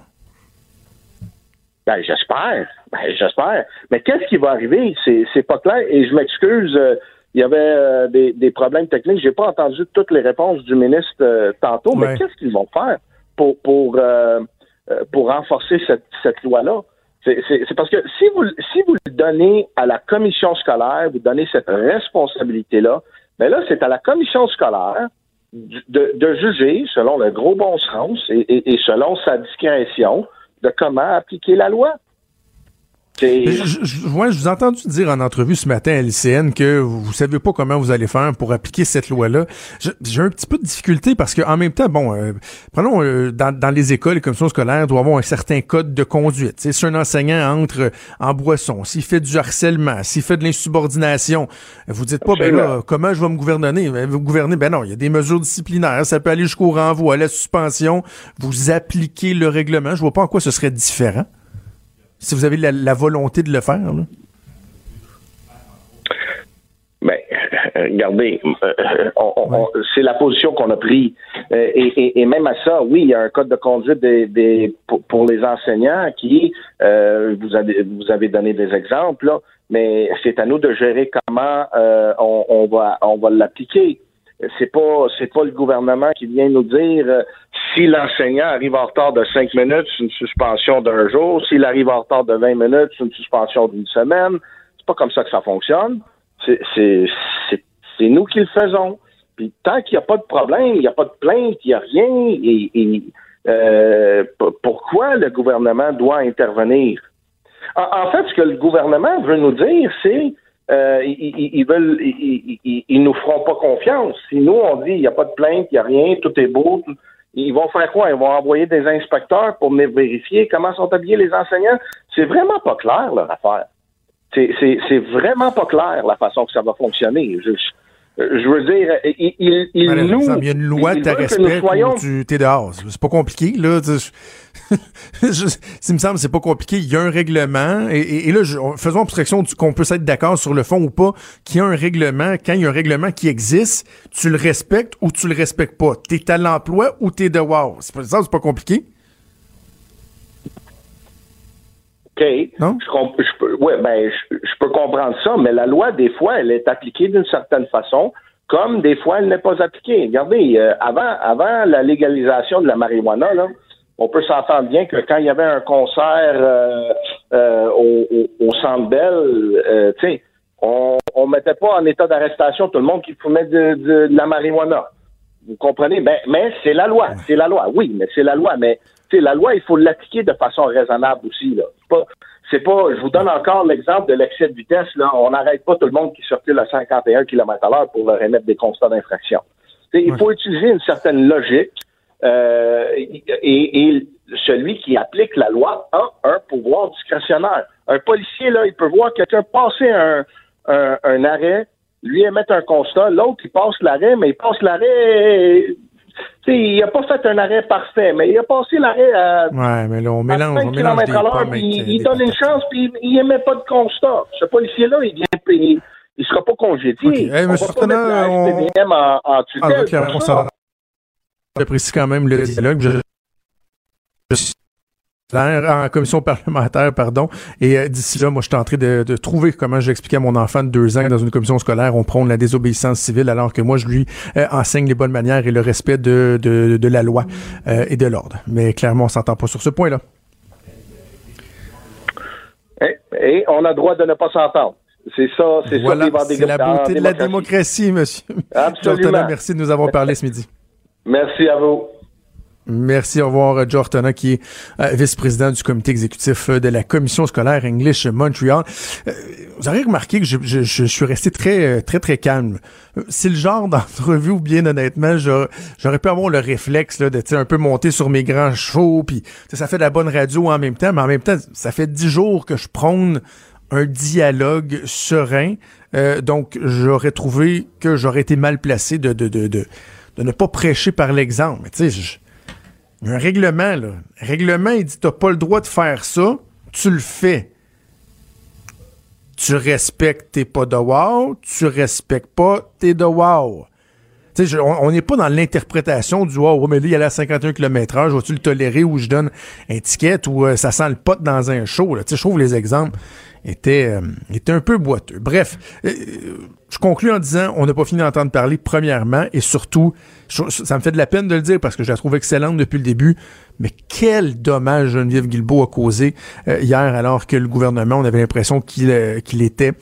Ben, j'espère. Ben, j'espère. Mais qu'est-ce qui va arriver? C'est, c'est pas clair. Et je m'excuse. Euh, il y avait euh, des, des, problèmes techniques. J'ai pas entendu toutes les réponses du ministre euh, tantôt, mais qu'est-ce qu'ils vont faire pour pour euh, pour renforcer cette, cette loi-là? C'est, c'est, parce que si vous si vous le donnez à la commission scolaire, vous donnez cette responsabilité-là, mais ben là, c'est à la commission scolaire de, de, juger selon le gros bon sens et, et selon sa discrétion de comment appliquer la loi. Je, je, vous ai entendu dire en entrevue ce matin à l'ICN que vous savez pas comment vous allez faire pour appliquer cette loi-là. J'ai un petit peu de difficulté parce que en même temps, bon, euh, prenons euh, dans, dans, les écoles, les commissions scolaires doivent avoir un certain code de conduite. si un enseignant entre en boisson, s'il fait du harcèlement, s'il fait de l'insubordination, vous dites pas, ben là, comment je vais me gouverner? Ben, vous gouverner, ben non, il y a des mesures disciplinaires, ça peut aller jusqu'au renvoi, à la suspension. Vous appliquez le règlement. Je vois pas en quoi ce serait différent si vous avez la, volonté de le faire. Là? Ben, regardez, euh, c'est la position qu'on a prise. Euh, et, même à ça, oui, il y a un code de conduite des, pour, les enseignants qui, euh, vous, avez, vous avez donné des exemples, mais c'est à nous de gérer comment on, va, on va l'appliquer c'est pas c'est pas le gouvernement qui vient nous dire euh, si l'enseignant arrive en retard de cinq minutes, c'est une suspension d'un jour. S'il arrive en retard de 20 minutes, c'est une suspension d'une semaine. C'est pas comme ça que ça fonctionne. C'est nous qui le faisons. Puis tant qu'il n'y a pas de problème, il n'y a pas de plainte, il n'y a rien. Et, euh, pourquoi le gouvernement doit intervenir? en, fait, ce que le gouvernement veut nous dire, c'est euh, ils, ils, veulent, ils, ils, nous feront pas confiance. Si nous on dit il n'y a pas de plainte, il n'y a rien, tout est beau, ils vont faire quoi? Ils vont envoyer des inspecteurs pour vérifier comment sont habillés les enseignants? C'est vraiment pas clair leur affaire. C'est vraiment pas clair la façon que ça va fonctionner. Veux dire, il, il, il nous. Il y a une loi de respect soyons... tu t'es dehors. C'est pas compliqué, là. Ça me semble c'est pas compliqué. Il y a un règlement. Et, là, faisons abstraction qu'on peut être d'accord sur le fond ou pas, qu'il y a un règlement. Quand il y a un règlement qui existe, tu le respectes ou tu le respectes pas. T'es à l'emploi ou t'es dehors. C'est pas ça, c'est pas compliqué. OK. Non? Je, peux, ouais, ben, je, peux comprendre ça, mais la loi, des fois, elle est appliquée d'une certaine façon, comme des fois, elle n'est pas appliquée. Regardez, euh, avant, avant la légalisation de la marijuana, là, on peut s'entendre bien que quand il y avait un concert euh, euh, au, au, Centre Bell, tu sais, on, on mettait pas en état d'arrestation tout le monde qui fumait de, de, de la marijuana. Vous comprenez? Ben, mais c'est la loi. C'est la loi. Oui, mais c'est la loi. Mais la loi, il faut l'appliquer de façon raisonnable aussi. Là. C'est pas, je vous donne encore l'exemple de l'excès de vitesse. Là. On n'arrête pas tout le monde qui circule à 51 km à l'heure pour leur émettre des constats d'infraction. Il faut utiliser une certaine logique euh, et, celui qui applique la loi a un pouvoir discrétionnaire. Un policier, là, il peut voir quelqu'un passer un, un arrêt, lui émettre un constat, l'autre, il passe l'arrêt, mais il passe l'arrêt il n'a pas fait un arrêt parfait, mais il a passé l'arrêt à. Ouais, mais là, on mélange, on mélange des il, il donne une chance, puis il n'émet pas de constat. Ce policier-là, il vient. Il ne sera pas congédié. Okay. Hey, on va pas mettre la on... en, en tutelle. Ah, J'apprécie quand même le dialogue. Je, je en commission parlementaire, pardon. Et euh, d'ici là, moi, je suis en train de, de trouver comment j'expliquais à mon enfant de deux ans que dans une commission scolaire, on prône la désobéissance civile, alors que moi, je lui euh, enseigne les bonnes manières et le respect de, de, de la loi euh, et de l'ordre. Mais clairement, on s'entend pas sur ce point-là. Et, on a le droit de ne pas s'entendre. C'est ça, c'est voilà, ça C'est la beauté de la démocratie, monsieur. Absolument. merci de nous avoir parlé ce midi. Merci à vous. Merci. Au revoir, euh, Joe Ortona, qui est euh, vice-président du comité exécutif euh, de la commission scolaire English Montreal. vous avez remarqué que je, je, je, suis resté très, très, très calme. C'est le genre d'entrevue où, bien honnêtement, j'aurais pu avoir le réflexe là, de un peu monter sur mes grands chevaux, puis ça fait de la bonne radio en même temps, mais en même temps, ça fait dix jours que je prône un dialogue serein. donc, j'aurais trouvé que j'aurais été mal placé de, de, de, de, de ne pas prêcher par l'exemple. Tu sais, un règlement, là. règlement, il dit t'as pas le droit de faire ça, tu le fais. Tu respectes tes pas de wow, tu respectes pas tes de wow. sais, on n'est pas dans l'interprétation du wow, mais là, il est à 51 km/h, je vais-tu le tolérer ou je donne un ticket ou euh, ça sent le pot dans un show. Je trouve les exemples était, euh, était un peu boiteux. Bref, euh, je conclus en disant on n'a pas fini d'entendre parler, premièrement, et surtout, ça me fait de la peine de le dire parce que je la trouve excellente depuis le début, mais quel dommage Geneviève Guilbeault a causé euh, hier alors que le gouvernement, on avait l'impression qu'il qu'il était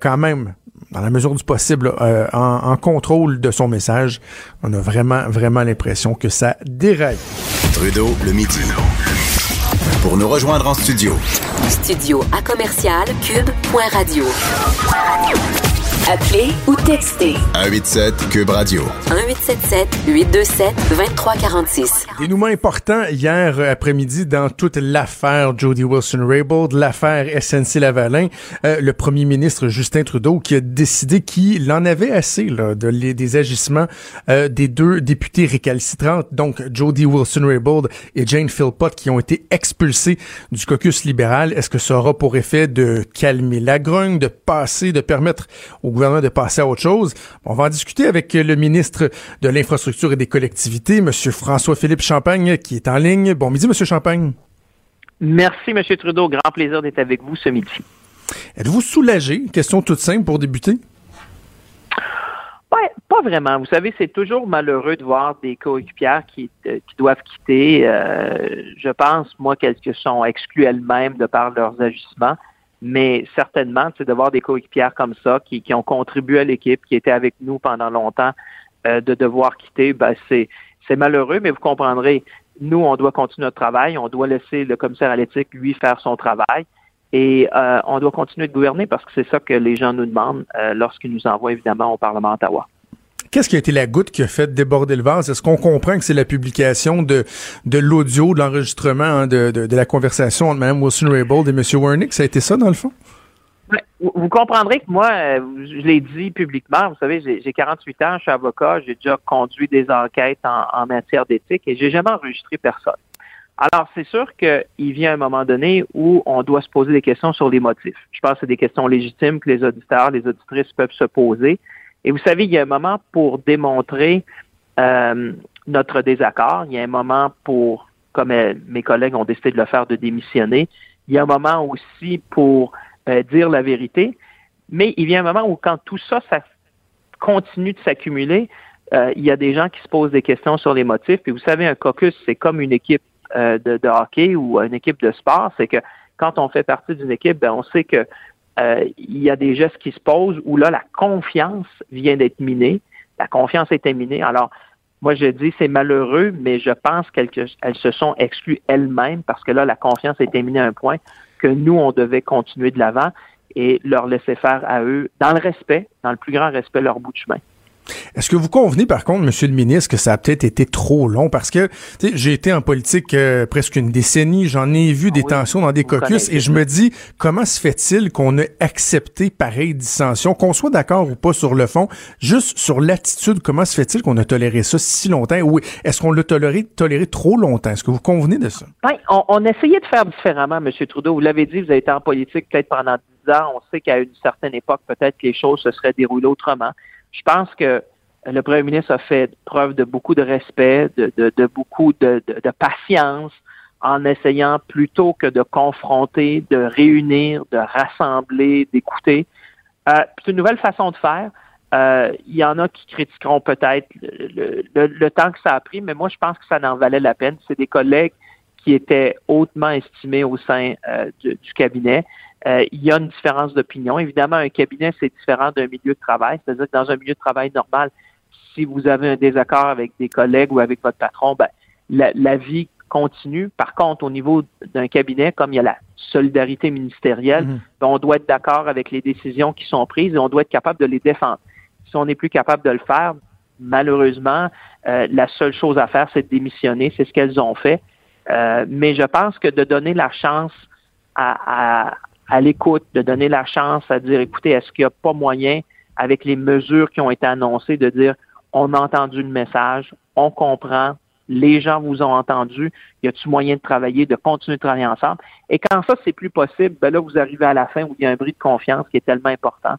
quand même dans la mesure du possible, en, en, contrôle de son message. On a vraiment, vraiment l'impression que ça déraille. Trudeau, le midi. Pour nous rejoindre en studio. Studio à commercial cube.radio. Appelez ou textez. 187 Cube Radio. 1877 827 2346. Dénouement important hier après-midi dans toute l'affaire Jody Wilson-Raybould, l'affaire SNC-Lavalin. Euh, le premier ministre Justin Trudeau qui a décidé qu'il en avait assez là, de, les, des agissements euh, des deux députés récalcitrantes, donc Jody Wilson-Raybould et Jane Philpott, qui ont été expulsés du caucus libéral. Est-ce que ça aura pour effet de calmer la grogne, de passer, de permettre au gouvernement de passer à autre chose. On va en discuter avec le ministre de l'Infrastructure et des collectivités, M. François-Philippe Champagne, qui est en ligne. Bon midi, M. Champagne. Merci, M. Trudeau. Grand plaisir d'être avec vous ce midi. Êtes-vous soulagé? Question toute simple pour débuter. Pas vraiment. Vous savez, c'est toujours malheureux de voir des coéquipières qui, euh, qui doivent quitter. Euh, je pense, moi, qu'elles sont exclues elles-mêmes de par leurs agissements mais certainement, c'est de voir des coéquipières comme ça qui, ont contribué à l'équipe, qui étaient avec nous pendant longtemps, euh, de devoir quitter, ben c'est malheureux, mais vous comprendrez, nous, on doit continuer notre travail, on doit laisser le commissaire à l'éthique, lui, faire son travail. Et euh, on doit continuer de gouverner parce que c'est ça que les gens nous demandent euh, lorsqu'ils nous envoient évidemment au Parlement Ottawa. Qu'est-ce qui a été la goutte qui a fait déborder le vase? Est-ce qu'on comprend que c'est la publication de, de l'audio, de l'enregistrement hein, de, de, la conversation entre Mme Wilson-Raybould et M. Wernick? Ça a été ça, dans le fond? Vous comprendrez que moi, euh, je l'ai dit publiquement, vous savez, j'ai 48 ans, je suis avocat, j'ai déjà conduit des enquêtes en, matière d'éthique et j'ai jamais enregistré personne. Alors, c'est sûr qu'il vient un moment donné où on doit se poser des questions sur les motifs. Je pense que c'est des questions légitimes que les auditeurs, les auditrices peuvent se poser. Et vous savez, il y a un moment pour démontrer euh, notre désaccord. Il y a un moment pour, comme euh, mes collègues ont décidé de le faire, de démissionner. Il y a un moment aussi pour euh, dire la vérité. Mais il y a un moment où quand tout ça, ça continue de s'accumuler, il y a des gens qui se posent des questions sur les motifs. Et vous savez, un caucus, c'est comme une équipe de, de, hockey ou une équipe de sport. C'est que quand on fait partie d'une équipe, ben, on sait que euh, il y a des gestes qui se posent où là, la confiance vient d'être minée. La confiance été minée. Alors, moi, je dis c'est malheureux, mais je pense qu'elles se sont exclues elles-mêmes parce que là, la confiance été minée à un point que nous, on devait continuer de l'avant et leur laisser faire à eux, dans le respect, dans le plus grand respect, leur bout de chemin. Est-ce que vous convenez, par contre, Monsieur le ministre, que ça a peut-être été trop long? Parce que j'ai été en politique euh, presque une décennie, j'en ai vu des ah tensions dans des caucus, et je me dis, comment se fait-il qu'on ait accepté pareille dissension, qu'on soit d'accord ou pas sur le fond, juste sur l'attitude, comment se fait-il qu'on a toléré ça si longtemps? Ou est-ce qu'on l'a toléré, toléré trop longtemps? Est-ce que vous convenez de ça? Oui, on, on essayait de faire différemment, M. Trudeau. Vous l'avez dit, vous avez été en politique peut-être pendant dix ans. On sait qu'à une certaine époque, peut-être que les choses se seraient déroulées autrement. Je pense que le premier ministre a fait preuve de beaucoup de respect, de, beaucoup de, patience en essayant plutôt que de confronter, de réunir, de rassembler, d'écouter. Euh, c'est une nouvelle façon de faire. Euh, il y en a qui critiqueront peut-être le, temps que ça a pris, mais moi, je pense que ça en valait la peine. C'est des collègues qui étaient hautement estimés au sein euh, du, cabinet. Euh, il y a une différence d'opinion. Évidemment, un cabinet, c'est différent d'un milieu de travail. C'est-à-dire que dans un milieu de travail normal, si vous avez un désaccord avec des collègues ou avec votre patron, ben, la, vie continue. Par contre, au niveau d'un cabinet, comme il y a la solidarité ministérielle, mhm. ben, on doit être d'accord avec les décisions qui sont prises et on doit être capable de les défendre. Si on n'est plus capable de le faire, malheureusement, euh, la seule chose à faire, c'est de démissionner. C'est ce qu'elles ont fait. Euh, mais je pense que de donner la chance à, à l'écoute, de donner la chance à dire, écoutez, est-ce qu'il n'y a pas moyen, avec les mesures qui ont été annoncées, de dire, on a entendu le message, on comprend, les gens vous ont entendu, y a-t-il moyen de travailler, de continuer de travailler ensemble? Et quand ça, c'est plus possible, ben là, vous arrivez à la fin où il y a un bris de confiance qui est tellement important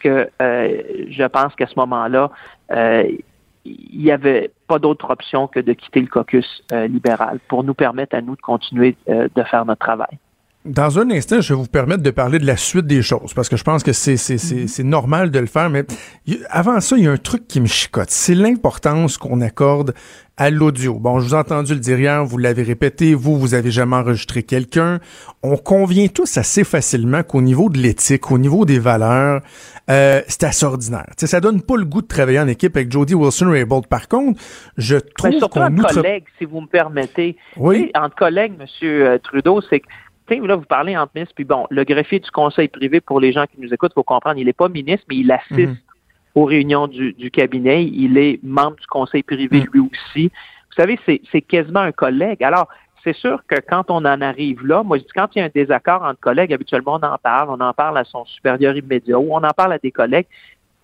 que euh, je pense qu'à ce moment-là, euh, il n'y avait pas d'autre option que de quitter le caucus euh, libéral pour nous permettre à nous de continuer de faire notre travail. Dans un instant, je vais vous permettre de parler de la suite des choses parce que je pense que c'est c'est c'est c'est normal de le faire. Mais avant ça, il y a un truc qui me chicote. C'est l'importance qu'on accorde à l'audio. Bon, je vous ai entendu le dire hier, vous l'avez répété, vous, vous avez jamais enregistré quelqu'un. On convient tous assez facilement qu'au niveau de l'éthique, au niveau des valeurs, euh, c'est assez ordinaire. T'sais, ça donne pas le goût de travailler en équipe avec Jody Wilson-Raybould. Par contre, je trouve surtout qu'on entre collègues, si vous me permettez. Oui. T'sais, entre collègues, M. Trudeau, c'est que là, vous parlez entre ministres, puis bon, le greffier du conseil privé, pour les gens qui nous écoutent, il faut comprendre, il n'est pas ministre, mais il assiste Mhm. aux réunions du, du cabinet. Il est membre du conseil privé Mhm. lui aussi. Vous savez, c'est quasiment un collègue. Alors, c'est sûr que quand on en arrive là, moi je dis quand il y a un désaccord entre collègues, habituellement on en parle, on en parle à son supérieur immédiat ou on en parle à des collègues.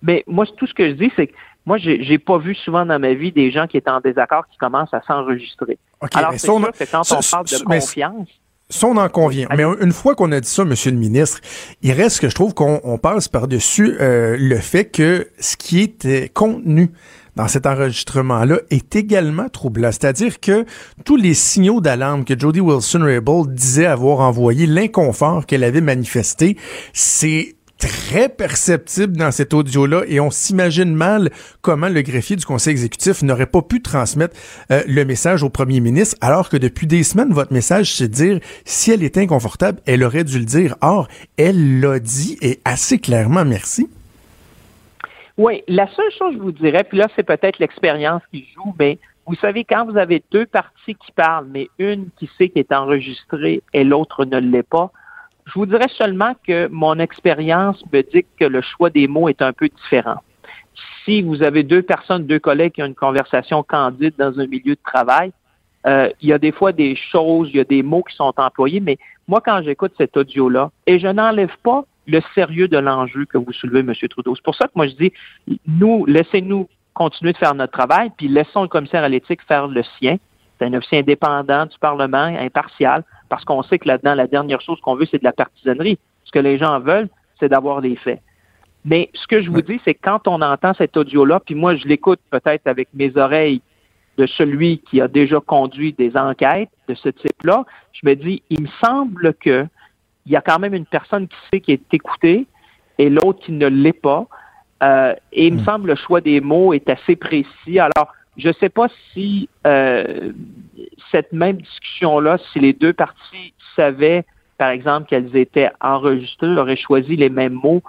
Mais moi, tout ce que je dis, c'est que moi, j'ai pas vu souvent dans ma vie des gens qui étaient en désaccord qui commencent à s'enregistrer. Alors, c'est on- sûr que quand on parle de mais- confiance, Ça, on en convient. Mais une fois qu'on a dit ça, Monsieur le ministre, il reste que je trouve qu'on on passe par-dessus euh, le fait que ce qui est euh, contenu dans cet enregistrement-là est également troublant. C'est-à-dire que tous les signaux d'alarme que Jody Wilson-Raybould disait avoir envoyé, l'inconfort qu'elle avait manifesté, c'est très perceptible dans cet audio-là et on s'imagine mal comment le greffier du conseil exécutif n'aurait pas pu transmettre euh, le message au premier ministre alors que depuis des semaines, votre message, c'est dire si elle est inconfortable, elle aurait dû le dire. Or, elle l'a dit et assez clairement, merci. Oui, la seule chose que je vous dirais, puis là, c'est peut-être l'expérience qui joue, mais vous savez, quand vous avez deux parties qui parlent, mais une qui sait qu'elle est enregistrée et l'autre ne l'est pas, je vous dirais seulement que mon expérience me dit que le choix des mots est un peu différent. Si vous avez deux personnes, deux collègues qui ont une conversation candide dans un milieu de travail, euh, il y a des fois des choses, il y a des mots qui sont employés, mais moi, quand j'écoute cet audio-là, et je n'enlève pas le sérieux de l'enjeu que vous soulevez, M. Trudeau. C'est pour ça que moi, je dis, nous, laissez-nous continuer de faire notre travail, puis laissons le commissaire à l'éthique faire le sien. C'est un officier indépendant du Parlement, impartial, parce qu'on sait que là-dedans, la dernière chose qu'on veut, c'est de la partisanerie. Ce que les gens veulent, c'est d'avoir des faits. Mais ce que je vous dis, c'est que quand on entend cet audio-là, puis moi, je l'écoute peut-être avec mes oreilles de celui qui a déjà conduit des enquêtes de ce type-là, je me dis, il me semble que il y a quand même une personne qui sait qui est écoutée et l'autre qui ne l'est pas. Euh, et il me semble le choix des mots est assez précis. Alors, je ne sais pas si euh, cette même discussion-là, si les deux parties savaient, par exemple, qu'elles étaient enregistrées, auraient choisi les mêmes mots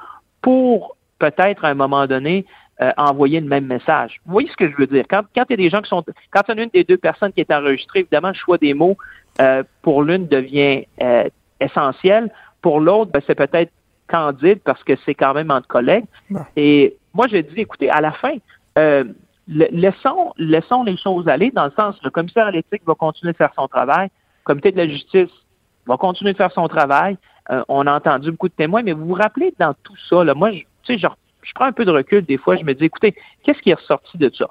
pour peut-être à un moment donné euh, envoyer le même message. Vous voyez ce que je veux dire? Quand, quand il y a des gens qui sont. Quand il y en a une des deux personnes qui est enregistrée, évidemment, le choix des mots euh, pour l'une devient euh, essentiel. Pour l'autre, ben, c'est peut-être candide parce que c'est quand même entre collègues. Et moi, je dis, écoutez, à la fin, euh, laissons, les choses aller dans le sens, le commissaire à l'éthique va continuer de faire son travail, le comité de la justice va continuer de faire son travail. Euh, on a entendu beaucoup de témoins, mais vous vous rappelez dans tout ça, moi, je, sais, genre, je prends un peu de recul des fois, je me dis, écoutez, qu'est-ce qui est ressorti de ça?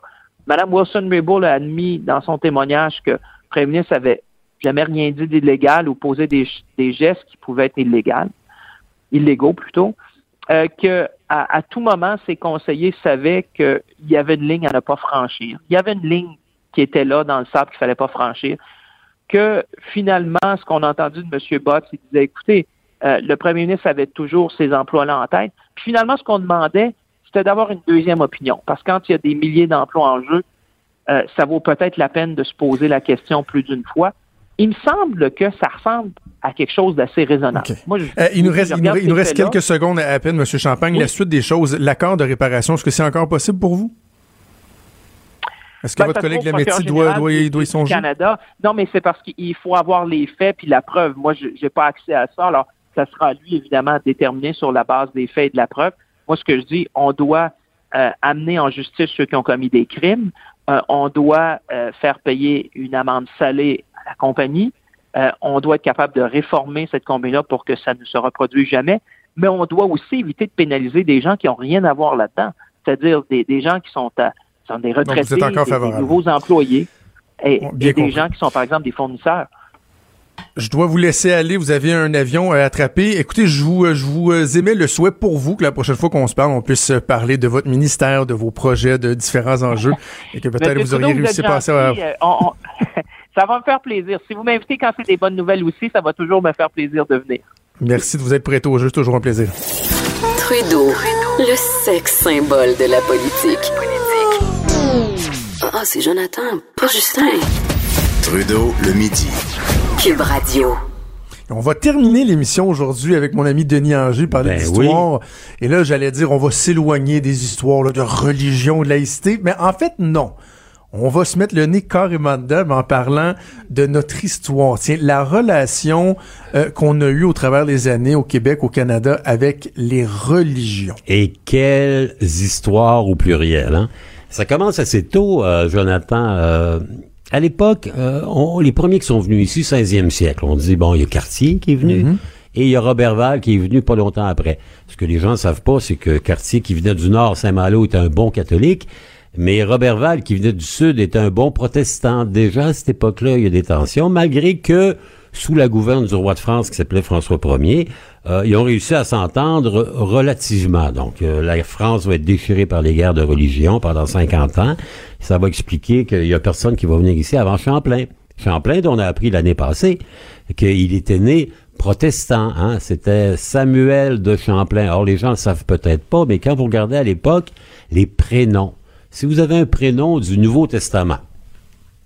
Madame Wilson-Raybould a admis dans son témoignage que le premier ministre avait jamais rien dit d'illégal ou posé des, des gestes qui pouvaient être illégaux, illégaux plutôt, euh, que à, à tout moment, ses conseillers savaient qu'il y avait une ligne à ne pas franchir. Il y avait une ligne qui était là dans le sable qu'il fallait pas franchir. Que finalement, ce qu'on a entendu de M. Bott, il disait, écoutez, euh, le premier ministre avait toujours ces emplois-là en tête. Puis finalement, ce qu'on demandait, c'était d'avoir une deuxième opinion. Parce que quand il y a des milliers d'emplois en jeu, euh, ça vaut peut-être la peine de se poser la question plus d'une fois. Il me semble que ça ressemble à quelque chose d'assez raisonnable. OK. Moi, je- Euh, il nous reste, il nous, regarde il nous ces reste faits-là. quelques secondes à peine, Monsieur Champagne. Oui. La suite des choses, l'accord de réparation, est-ce que c'est encore possible pour vous? Est-ce que Ben, votre collègue Lametti doit, doit, doit y songer? Canada. Non, mais c'est parce qu'il faut avoir les faits puis la preuve. Moi, je n'ai pas accès à ça. Alors, ça sera à lui, évidemment, à déterminer sur la base des faits et de la preuve. Moi, ce que je dis, on doit euh, amener en justice ceux qui ont commis des crimes. Euh, on doit euh, faire payer une amende salée à la compagnie. Euh, on doit être capable de réformer cette compagnie-là pour que ça ne se reproduise jamais. Mais on doit aussi éviter de pénaliser des gens qui n'ont rien à voir là-dedans. C'est-à-dire des, des gens qui sont, à, sont des retraités, des- nouveaux employés et, des gens qui sont, par exemple, des fournisseurs. Je dois vous laisser aller. Vous avez un avion à attraper. Écoutez, je vous, je vous euh, émets le souhait pour vous que la prochaine fois qu'on se parle, on puisse euh, parler de votre ministère, de vos projets, de différents enjeux et que peut-être vous auriez Trudeau, réussi à passer à... gentil. On- on- ça va me faire plaisir. Si vous m'invitez quand c'est des bonnes nouvelles aussi, ça va toujours me faire plaisir de venir. Merci de vous être prêté au jeu. C'est toujours un plaisir. Trudeau, le sexe symbole de la politique. Ah, c'est Jonathan, pas Justin. Trudeau, le midi. Cube Radio. On va terminer l'émission aujourd'hui avec mon ami Denis Angers, parler Ben d'histoire. Et là, j'allais dire, on va s'éloigner des histoires là, de religion, de laïcité. Mais en fait, non. On va se mettre le nez carrément dedans en parlant de notre histoire. Tiens, la relation euh, qu'on a eue au travers des années au Québec, au Canada, avec les religions. Et quelles histoires au pluriel, hein? Ça commence assez tôt, euh, Jonathan. Euh, à l'époque, les premiers qui sont venus ici, 16e siècle, on dit, bon, il y a Cartier qui est venu, et il y a Robertval qui est venu pas longtemps après. Ce que les gens ne savent pas, c'est que Cartier, qui venait du Nord, Saint-Malo, était un bon catholique, mais Robertval, qui venait du Sud, était un bon protestant. Déjà, à cette époque-là, il y a des tensions, malgré que, sous la gouverne du roi de France, qui s'appelait François Ier, euh, ils ont réussi à s'entendre relativement. Donc, euh, la France va être déchirée par les guerres de religion pendant 50 ans. Ça va expliquer qu'il y a personne qui va venir ici avant Champlain. Champlain, dont on a appris l'année passée qu'il était né protestant. Hein? C'était Samuel de Champlain. Or, les gens ne le savent peut-être pas, mais quand vous regardez à l'époque, les prénoms. Si vous avez un prénom du Nouveau Testament,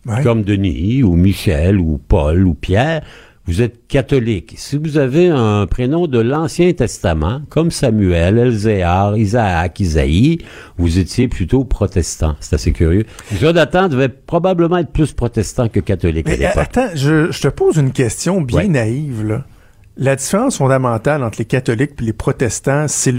Ouais. comme Denis ou Michel ou Paul ou Pierre, vous êtes catholique. Si vous avez un prénom de l'Ancien Testament, comme Samuel, Elzéar, Isaac, Isaïe, vous étiez plutôt protestant. C'est assez curieux. Jonathan devait probablement être plus protestant que catholique à Mais euh, l'époque. attends, je, je te pose une question bien Ouais. naïve. Là. La différence fondamentale entre les catholiques et les protestants, c'est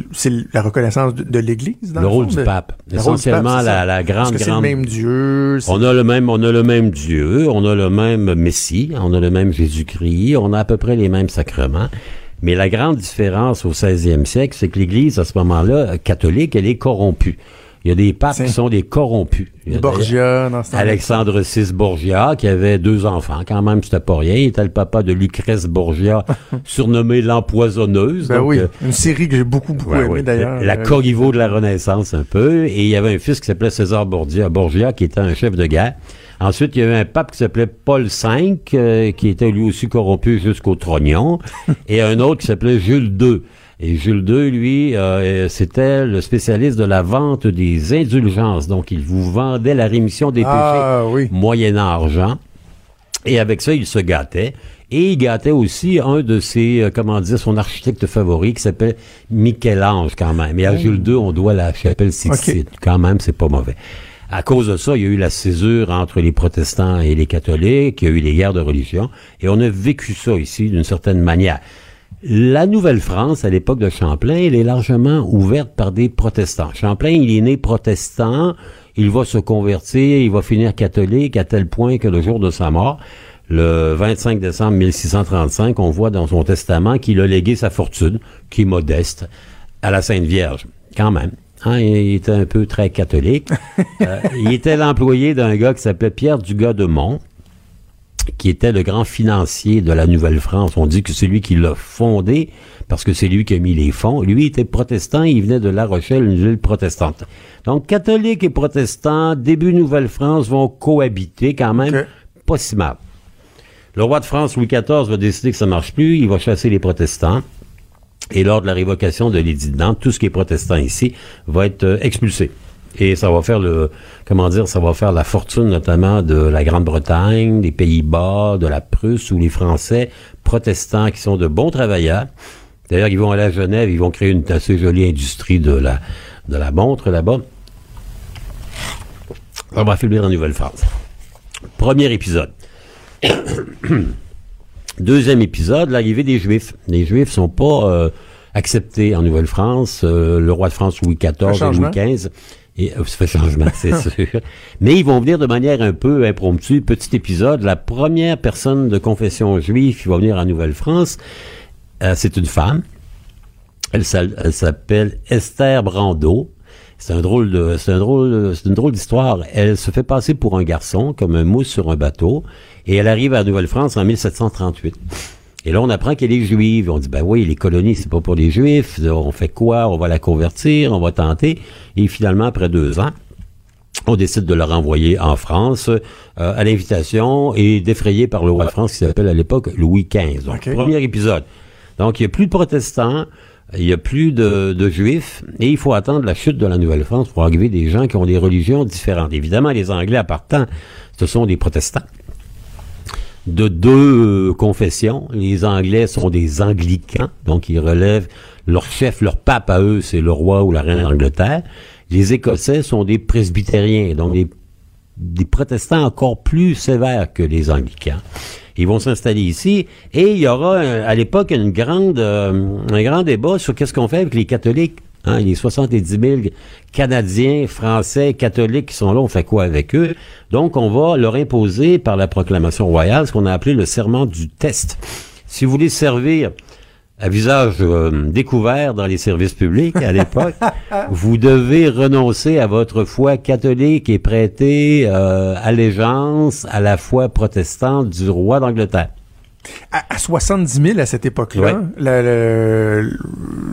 la reconnaissance de, de l'Église. dans Le rôle fond, du de- pape. le rôle du Essentiellement, pape, c'est la, grande, Parce que le même Dieu. On a le même, on a le même Dieu, on a le même Messie, on a le même Jésus-Christ, on a à peu près les mêmes sacrements. Mais la grande différence au 16e siècle, c'est que l'Église, à ce moment-là, catholique, elle est corrompue. Il y a des papes qui sont des corrompus. Il y a Borgia, dans ce Alexandre VI Borgia, qui avait deux enfants, quand même, c'était pas rien. Il était le papa de Lucrèce Borgia, surnommée l'empoisonneuse. Ben Donc, oui, euh, une série que j'ai beaucoup, beaucoup Ouais, aimée d'ailleurs. La Euh, Corriveau de la Renaissance, un peu. Et il y avait un fils qui s'appelait César Borgia, Borgia, qui était un chef de guerre. Ensuite, il y avait un pape qui s'appelait Paul V, euh, qui était lui aussi corrompu jusqu'au trognon. et un autre qui s'appelait Jules II. Et Jules II, lui, euh, c'était le spécialiste de la vente des indulgences. Donc, il vous vendait la rémission des péchés Ah oui. moyennant argent. Et avec ça, il se gâtait. Et il gâtait aussi un de ses, euh, comment dire, son architecte favori qui s'appelle Michel-Ange quand même. Et à Jules II, on doit la chapelle Sixtine. Quand même, c'est pas mauvais. À cause de ça, il y a eu la césure entre les protestants et les catholiques, il y a eu les guerres de religion, et on a vécu ça ici d'une certaine manière. La Nouvelle-France, à l'époque de Champlain, elle est largement ouverte par des protestants. Champlain, il est né protestant, il va se convertir, il va finir catholique à tel point que le jour de sa mort, le 25 décembre 1635, on voit dans son testament qu'il a légué sa fortune, qui est modeste, à la Sainte Vierge. Quand même. Hein, il était un peu très catholique. Euh, il était l'employé d'un gars qui s'appelait Pierre Dugas de Mont, qui était le grand financier de la Nouvelle-France. On dit que c'est lui qui l'a fondé parce que c'est lui qui a mis les fonds. Lui était protestant, il venait de La Rochelle, une ville protestante. Donc, catholiques et protestants, début Nouvelle-France, vont cohabiter quand même pas si mal. Le roi de France, Louis XIV, va décider que ça marche plus, il va chasser les protestants. Et lors de la révocation de l'édit de Nantes, tout ce qui est protestant ici va être euh, expulsé. Et ça va faire le, comment dire, ça va faire la fortune notamment de la Grande-Bretagne, des Pays-Bas, de la Prusse, où les Français protestants qui sont de bons travailleurs. D'ailleurs, ils vont aller à Genève, ils vont créer une assez jolie industrie de la, de la montre là-bas. Ça va affaiblir en Nouvelle-France. Premier épisode. Deuxième épisode, l'arrivée des Juifs. Les Juifs sont pas euh, acceptés en Nouvelle-France. Euh, le roi de France Louis XIV et. Louis XV. Et, euh, ça fait changement, c'est sûr. Mais ils vont venir de manière un peu impromptue. Petit épisode, la première personne de confession juive qui va venir en Nouvelle-France, euh, c'est une femme. Elle, s'appelle Esther Brando. C'est un drôle de, c'est un drôle, c'est une drôle d'histoire. Elle se fait passer pour un garçon, comme un mousse sur un bateau, et elle arrive à Nouvelle-France en 1738. Et là, on apprend qu'elle est juive. On dit, ben oui, les colonies, c'est pas pour les juifs. On fait quoi? On va la convertir, on va tenter. Et finalement, après deux ans, on décide de le renvoyer en France euh, à l'invitation et défrayé par le roi de France qui s'appelle à l'époque Louis XV. Donc, premier épisode. Donc, il n'y a plus de protestants, il n'y a plus de, de juifs, et il faut attendre la chute de la Nouvelle-France pour arriver des gens qui ont des religions différentes. Évidemment, les Anglais, à partant, ce sont des protestants de deux euh, confessions. Les Anglais sont des anglicans, donc ils relèvent leur chef, leur pape à eux, c'est le roi ou la reine d'Angleterre. Les Écossais sont des presbytériens, donc des, des protestants encore plus sévères que les anglicans. Ils vont s'installer ici et il y aura euh, à l'époque une grande, euh, un grand débat sur qu'est-ce qu'on fait avec les catholiques. Hein, les 70 000 Canadiens, Français, catholiques qui sont là, on fait quoi avec eux? Donc, on va leur imposer par la proclamation royale ce qu'on a appelé le serment du test. Si vous voulez servir à visage euh, découvert dans les services publics à l'époque, vous devez renoncer à votre foi catholique et prêter euh, allégeance à la foi protestante du roi d'Angleterre. À, à 70 000 à cette époque-là, la, la-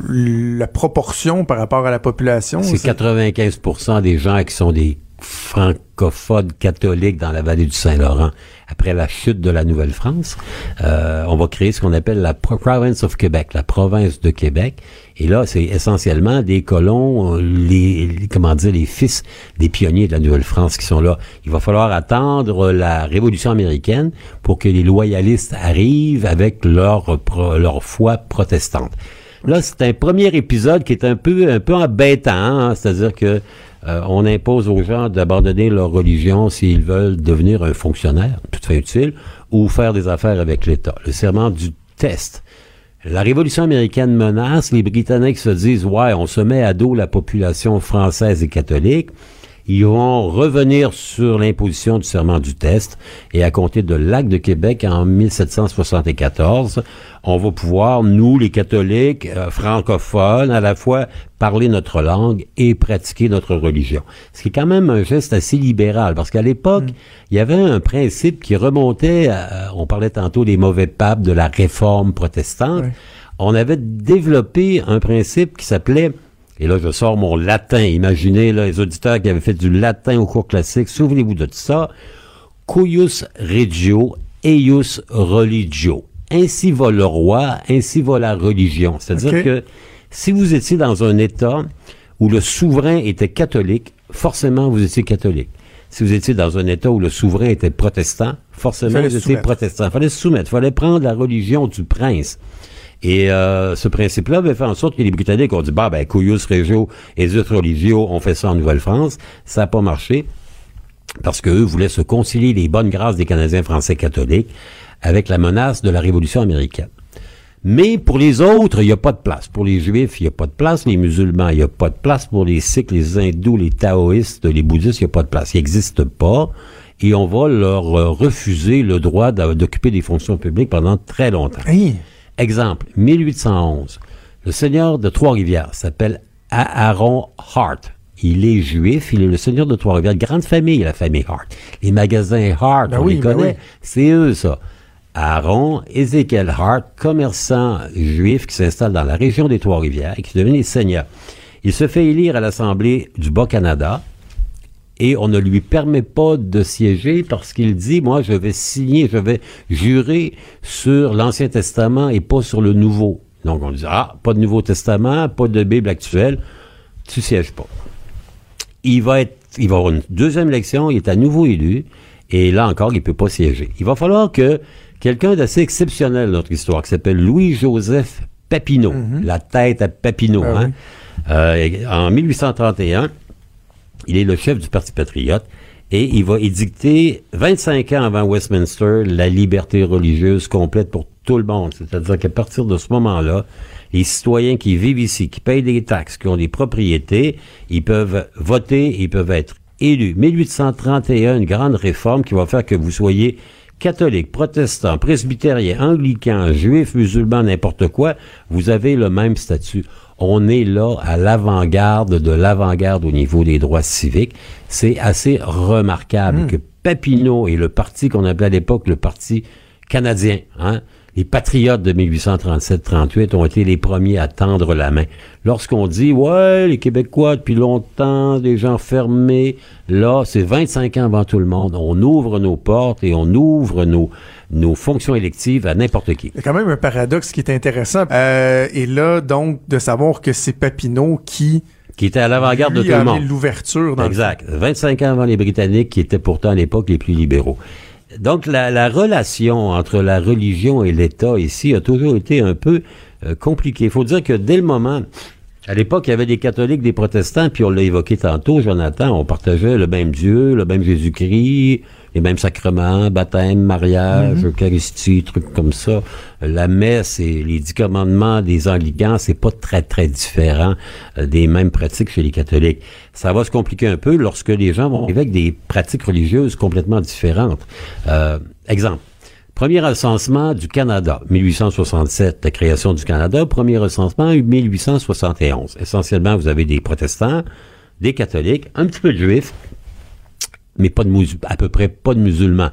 la proportion par rapport à la population, C'est c'est- 95 des gens qui sont des francophones catholiques dans la vallée du Saint-Laurent. Après la chute de la Nouvelle-France, euh, on va créer ce qu'on appelle la Pro- Province of Québec, la province de Québec. Et là, c'est essentiellement des colons, euh, les, les- comment dire, les fils des pionniers de la Nouvelle-France qui sont là. Il va falloir attendre la Révolution américaine pour que les loyalistes arrivent avec leur, leur foi protestante. Là, c'est un premier épisode qui est un peu, un peu embêtant, hein, c'est-à-dire que euh, on impose aux gens d'abandonner leur religion s'ils veulent devenir un fonctionnaire, tout fait utile, ou faire des affaires avec l'État. Le serment du test. La Révolution américaine menace, les Britanniques se disent, ouais, on se met à dos la population française et catholique. Ils vont revenir sur l'imposition du serment du test et à compter de l'acte de Québec en 1774, on va pouvoir, nous, les catholiques euh, francophones, à la fois parler notre langue et pratiquer notre religion. Ce qui est quand même un geste assez libéral, parce qu'à l'époque, il y avait un principe qui remontait, à- on parlait tantôt des mauvais papes, de la réforme protestante. On avait développé un principe qui s'appelait et là, je sors mon latin. Imaginez là, les auditeurs qui avaient fait du latin au cours classique. Souvenez-vous de ça. Cuius regio, eius religio. Ainsi va le roi, ainsi va la religion. C'est-à-dire que si vous étiez dans un État où le souverain était catholique, forcément vous étiez catholique. Si vous étiez dans un État où le souverain était protestant, forcément vous étiez protestant. Il fallait se soumettre. Il fallait prendre la religion du prince. Et euh, ce principe-là avait fait en sorte que les Britanniques ont dit, bah, ben, Cuius Regio et Religio, on fait ça en Nouvelle-France. Ça n'a pas marché parce qu'eux voulaient se concilier les bonnes grâces des Canadiens français catholiques avec la menace de la Révolution américaine. Mais pour les autres, il n'y a pas de place. Pour les Juifs, il n'y a pas de place. Les musulmans, il n'y a pas de place. Pour les Sikhs, les hindous, les taoïstes, les bouddhistes, il n'y a pas de place. Ils n'existent pas. Et on va leur euh, refuser le droit d'occuper des fonctions publiques pendant très longtemps. Exemple, 1811. Le seigneur de Trois-Rivières s'appelle Aaron Hart. Il est juif, il est le seigneur de Trois-Rivières. Grande famille, la famille Hart. Les magasins Hart, Ben on oui, les ben connaît. oui. C'est eux, ça. Aaron Ezekiel Hart, commerçant juif qui s'installe dans la région des Trois-Rivières et qui devient seigneur. Il se fait élire à l'Assemblée du Bas-Canada et on ne lui permet pas de siéger parce qu'il dit, moi, je vais signer, je vais jurer sur l'Ancien Testament et pas sur le Nouveau. Donc, on dit, ah, pas de Nouveau Testament, pas de Bible actuelle, tu sièges pas. Il va être, il va avoir une deuxième élection, il est à nouveau élu, et là encore, il peut pas siéger. Il va falloir que quelqu'un d'assez exceptionnel dans notre histoire, qui s'appelle Louis-Joseph Papineau, la tête à Papineau, Ah hein, euh, en 1831, il est le chef du Parti patriote et il va édicter 25 ans avant Westminster la liberté religieuse complète pour tout le monde. C'est-à-dire qu'à partir de ce moment-là, les citoyens qui vivent ici, qui payent des taxes, qui ont des propriétés, ils peuvent voter, ils peuvent être élus. 1831, une grande réforme qui va faire que vous soyez catholique, protestant, presbytérien, anglican, juif, musulman, n'importe quoi, vous avez le même statut. On est là à l'avant-garde de l'avant-garde au niveau des droits civiques. C'est assez remarquable que Papineau et le parti qu'on appelait à l'époque le parti canadien, hein, les patriotes de 1837-38 ont été les premiers à tendre la main. Lorsqu'on dit, ouais, les Québécois, depuis longtemps, des gens fermés, là, c'est 25 ans avant tout le monde. On ouvre nos portes et on ouvre nos, nos fonctions électives à n'importe qui. Il y a quand même un paradoxe qui est intéressant. Euh, et là, donc, de savoir que c'est Papineau qui qui était à l'avant-garde de tout le monde. l'ouverture. Exact. 25 ans avant les Britanniques, qui étaient pourtant à l'époque les plus libéraux. Donc la, relation entre la religion et l'État ici a toujours été un peu euh, compliquée. Il faut dire que dès le moment, à l'époque, il y avait des catholiques, des protestants, puis on l'a évoqué tantôt, Jonathan, on partageait le même Dieu, le même Jésus-Christ, les mêmes sacrements, baptême, mariage, mhm. Eucharistie, trucs comme ça. La messe et les dix commandements des anglicans, c'est pas très, très différent euh, des mêmes pratiques chez les catholiques. Ça va se compliquer un peu lorsque les gens vont avec des pratiques religieuses complètement différentes. Euh, exemple. Premier recensement du Canada, 1867, la création du Canada. Premier recensement, 1871. Essentiellement, vous avez des protestants, des catholiques, un petit peu de juifs, mais pas de à peu près pas de musulmans.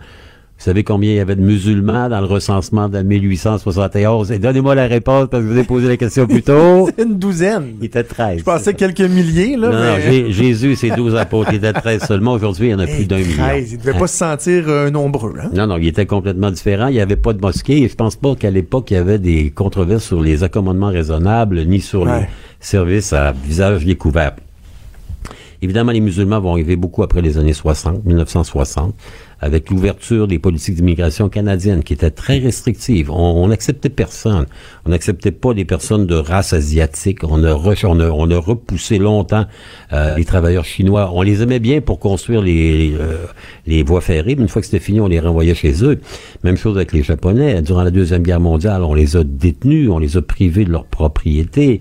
Vous savez combien il y avait de musulmans dans le recensement de 1871? Et donnez-moi la réponse parce que je vous ai posé la question plus tôt. une douzaine. Il était 13. Je pensais quelques milliers, là. Non, Jésus et ses douze apôtres, il était 13 seulement. Aujourd'hui, il y en a plus d'un million. Il ne devait pas se sentir euh, nombreux. Hein? Non, non, il était complètement différent. Il n'y avait pas de mosquée. Et je pense pas qu'à l'époque, il y avait des controverses sur les accommodements raisonnables ni sur les services à visage découvert. Évidemment, les musulmans vont arriver beaucoup après les années 60, 1960, avec l'ouverture des politiques d'immigration canadiennes qui étaient très restrictives. On n'acceptait personne. On n'acceptait pas des personnes de race asiatique. On a, on a, repoussé longtemps euh, les travailleurs chinois. On les aimait bien pour construire les, euh, les, voies ferrées, mais une fois que c'était fini, on les renvoyait chez eux. Même chose avec les Japonais. Durant la Deuxième Guerre mondiale, on les a détenus, on les a privés de leur propriété.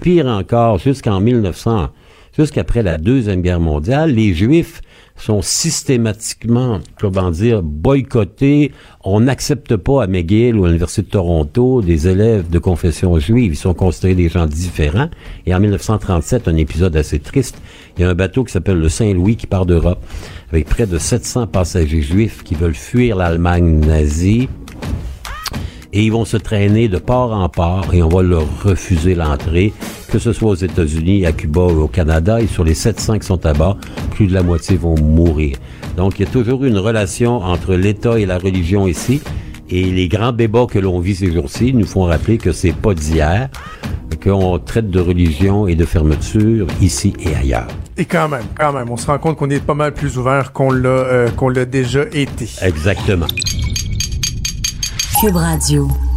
Pire encore, jusqu'en 1900, jusqu'après la Deuxième Guerre mondiale, les Juifs sont systématiquement, comment dire, boycottés. On n'accepte pas à McGill ou à l'Université de Toronto des élèves de confession juive. Ils sont considérés des gens différents. Et en 1937, un épisode assez triste, il y a un bateau qui s'appelle le Saint-Louis qui part d'Europe avec près de 700 passagers juifs qui veulent fuir l'Allemagne nazie et ils vont se traîner de port en port et on va leur refuser l'entrée, que ce soit aux États-Unis, à Cuba ou au Canada. Et sur les 700 qui sont à bord, plus de la moitié vont mourir. Donc, il y a toujours une relation entre l'État et la religion ici. Et les grands débats que l'on vit ces jours-ci nous font rappeler que c'est pas d'hier, qu'on traite de religion et de fermeture ici et ailleurs. Et quand même, quand même, on se rend compte qu'on est pas mal plus ouvert qu'on l'a euh, qu'on l'a déjà été. Exactement. Cube Radio.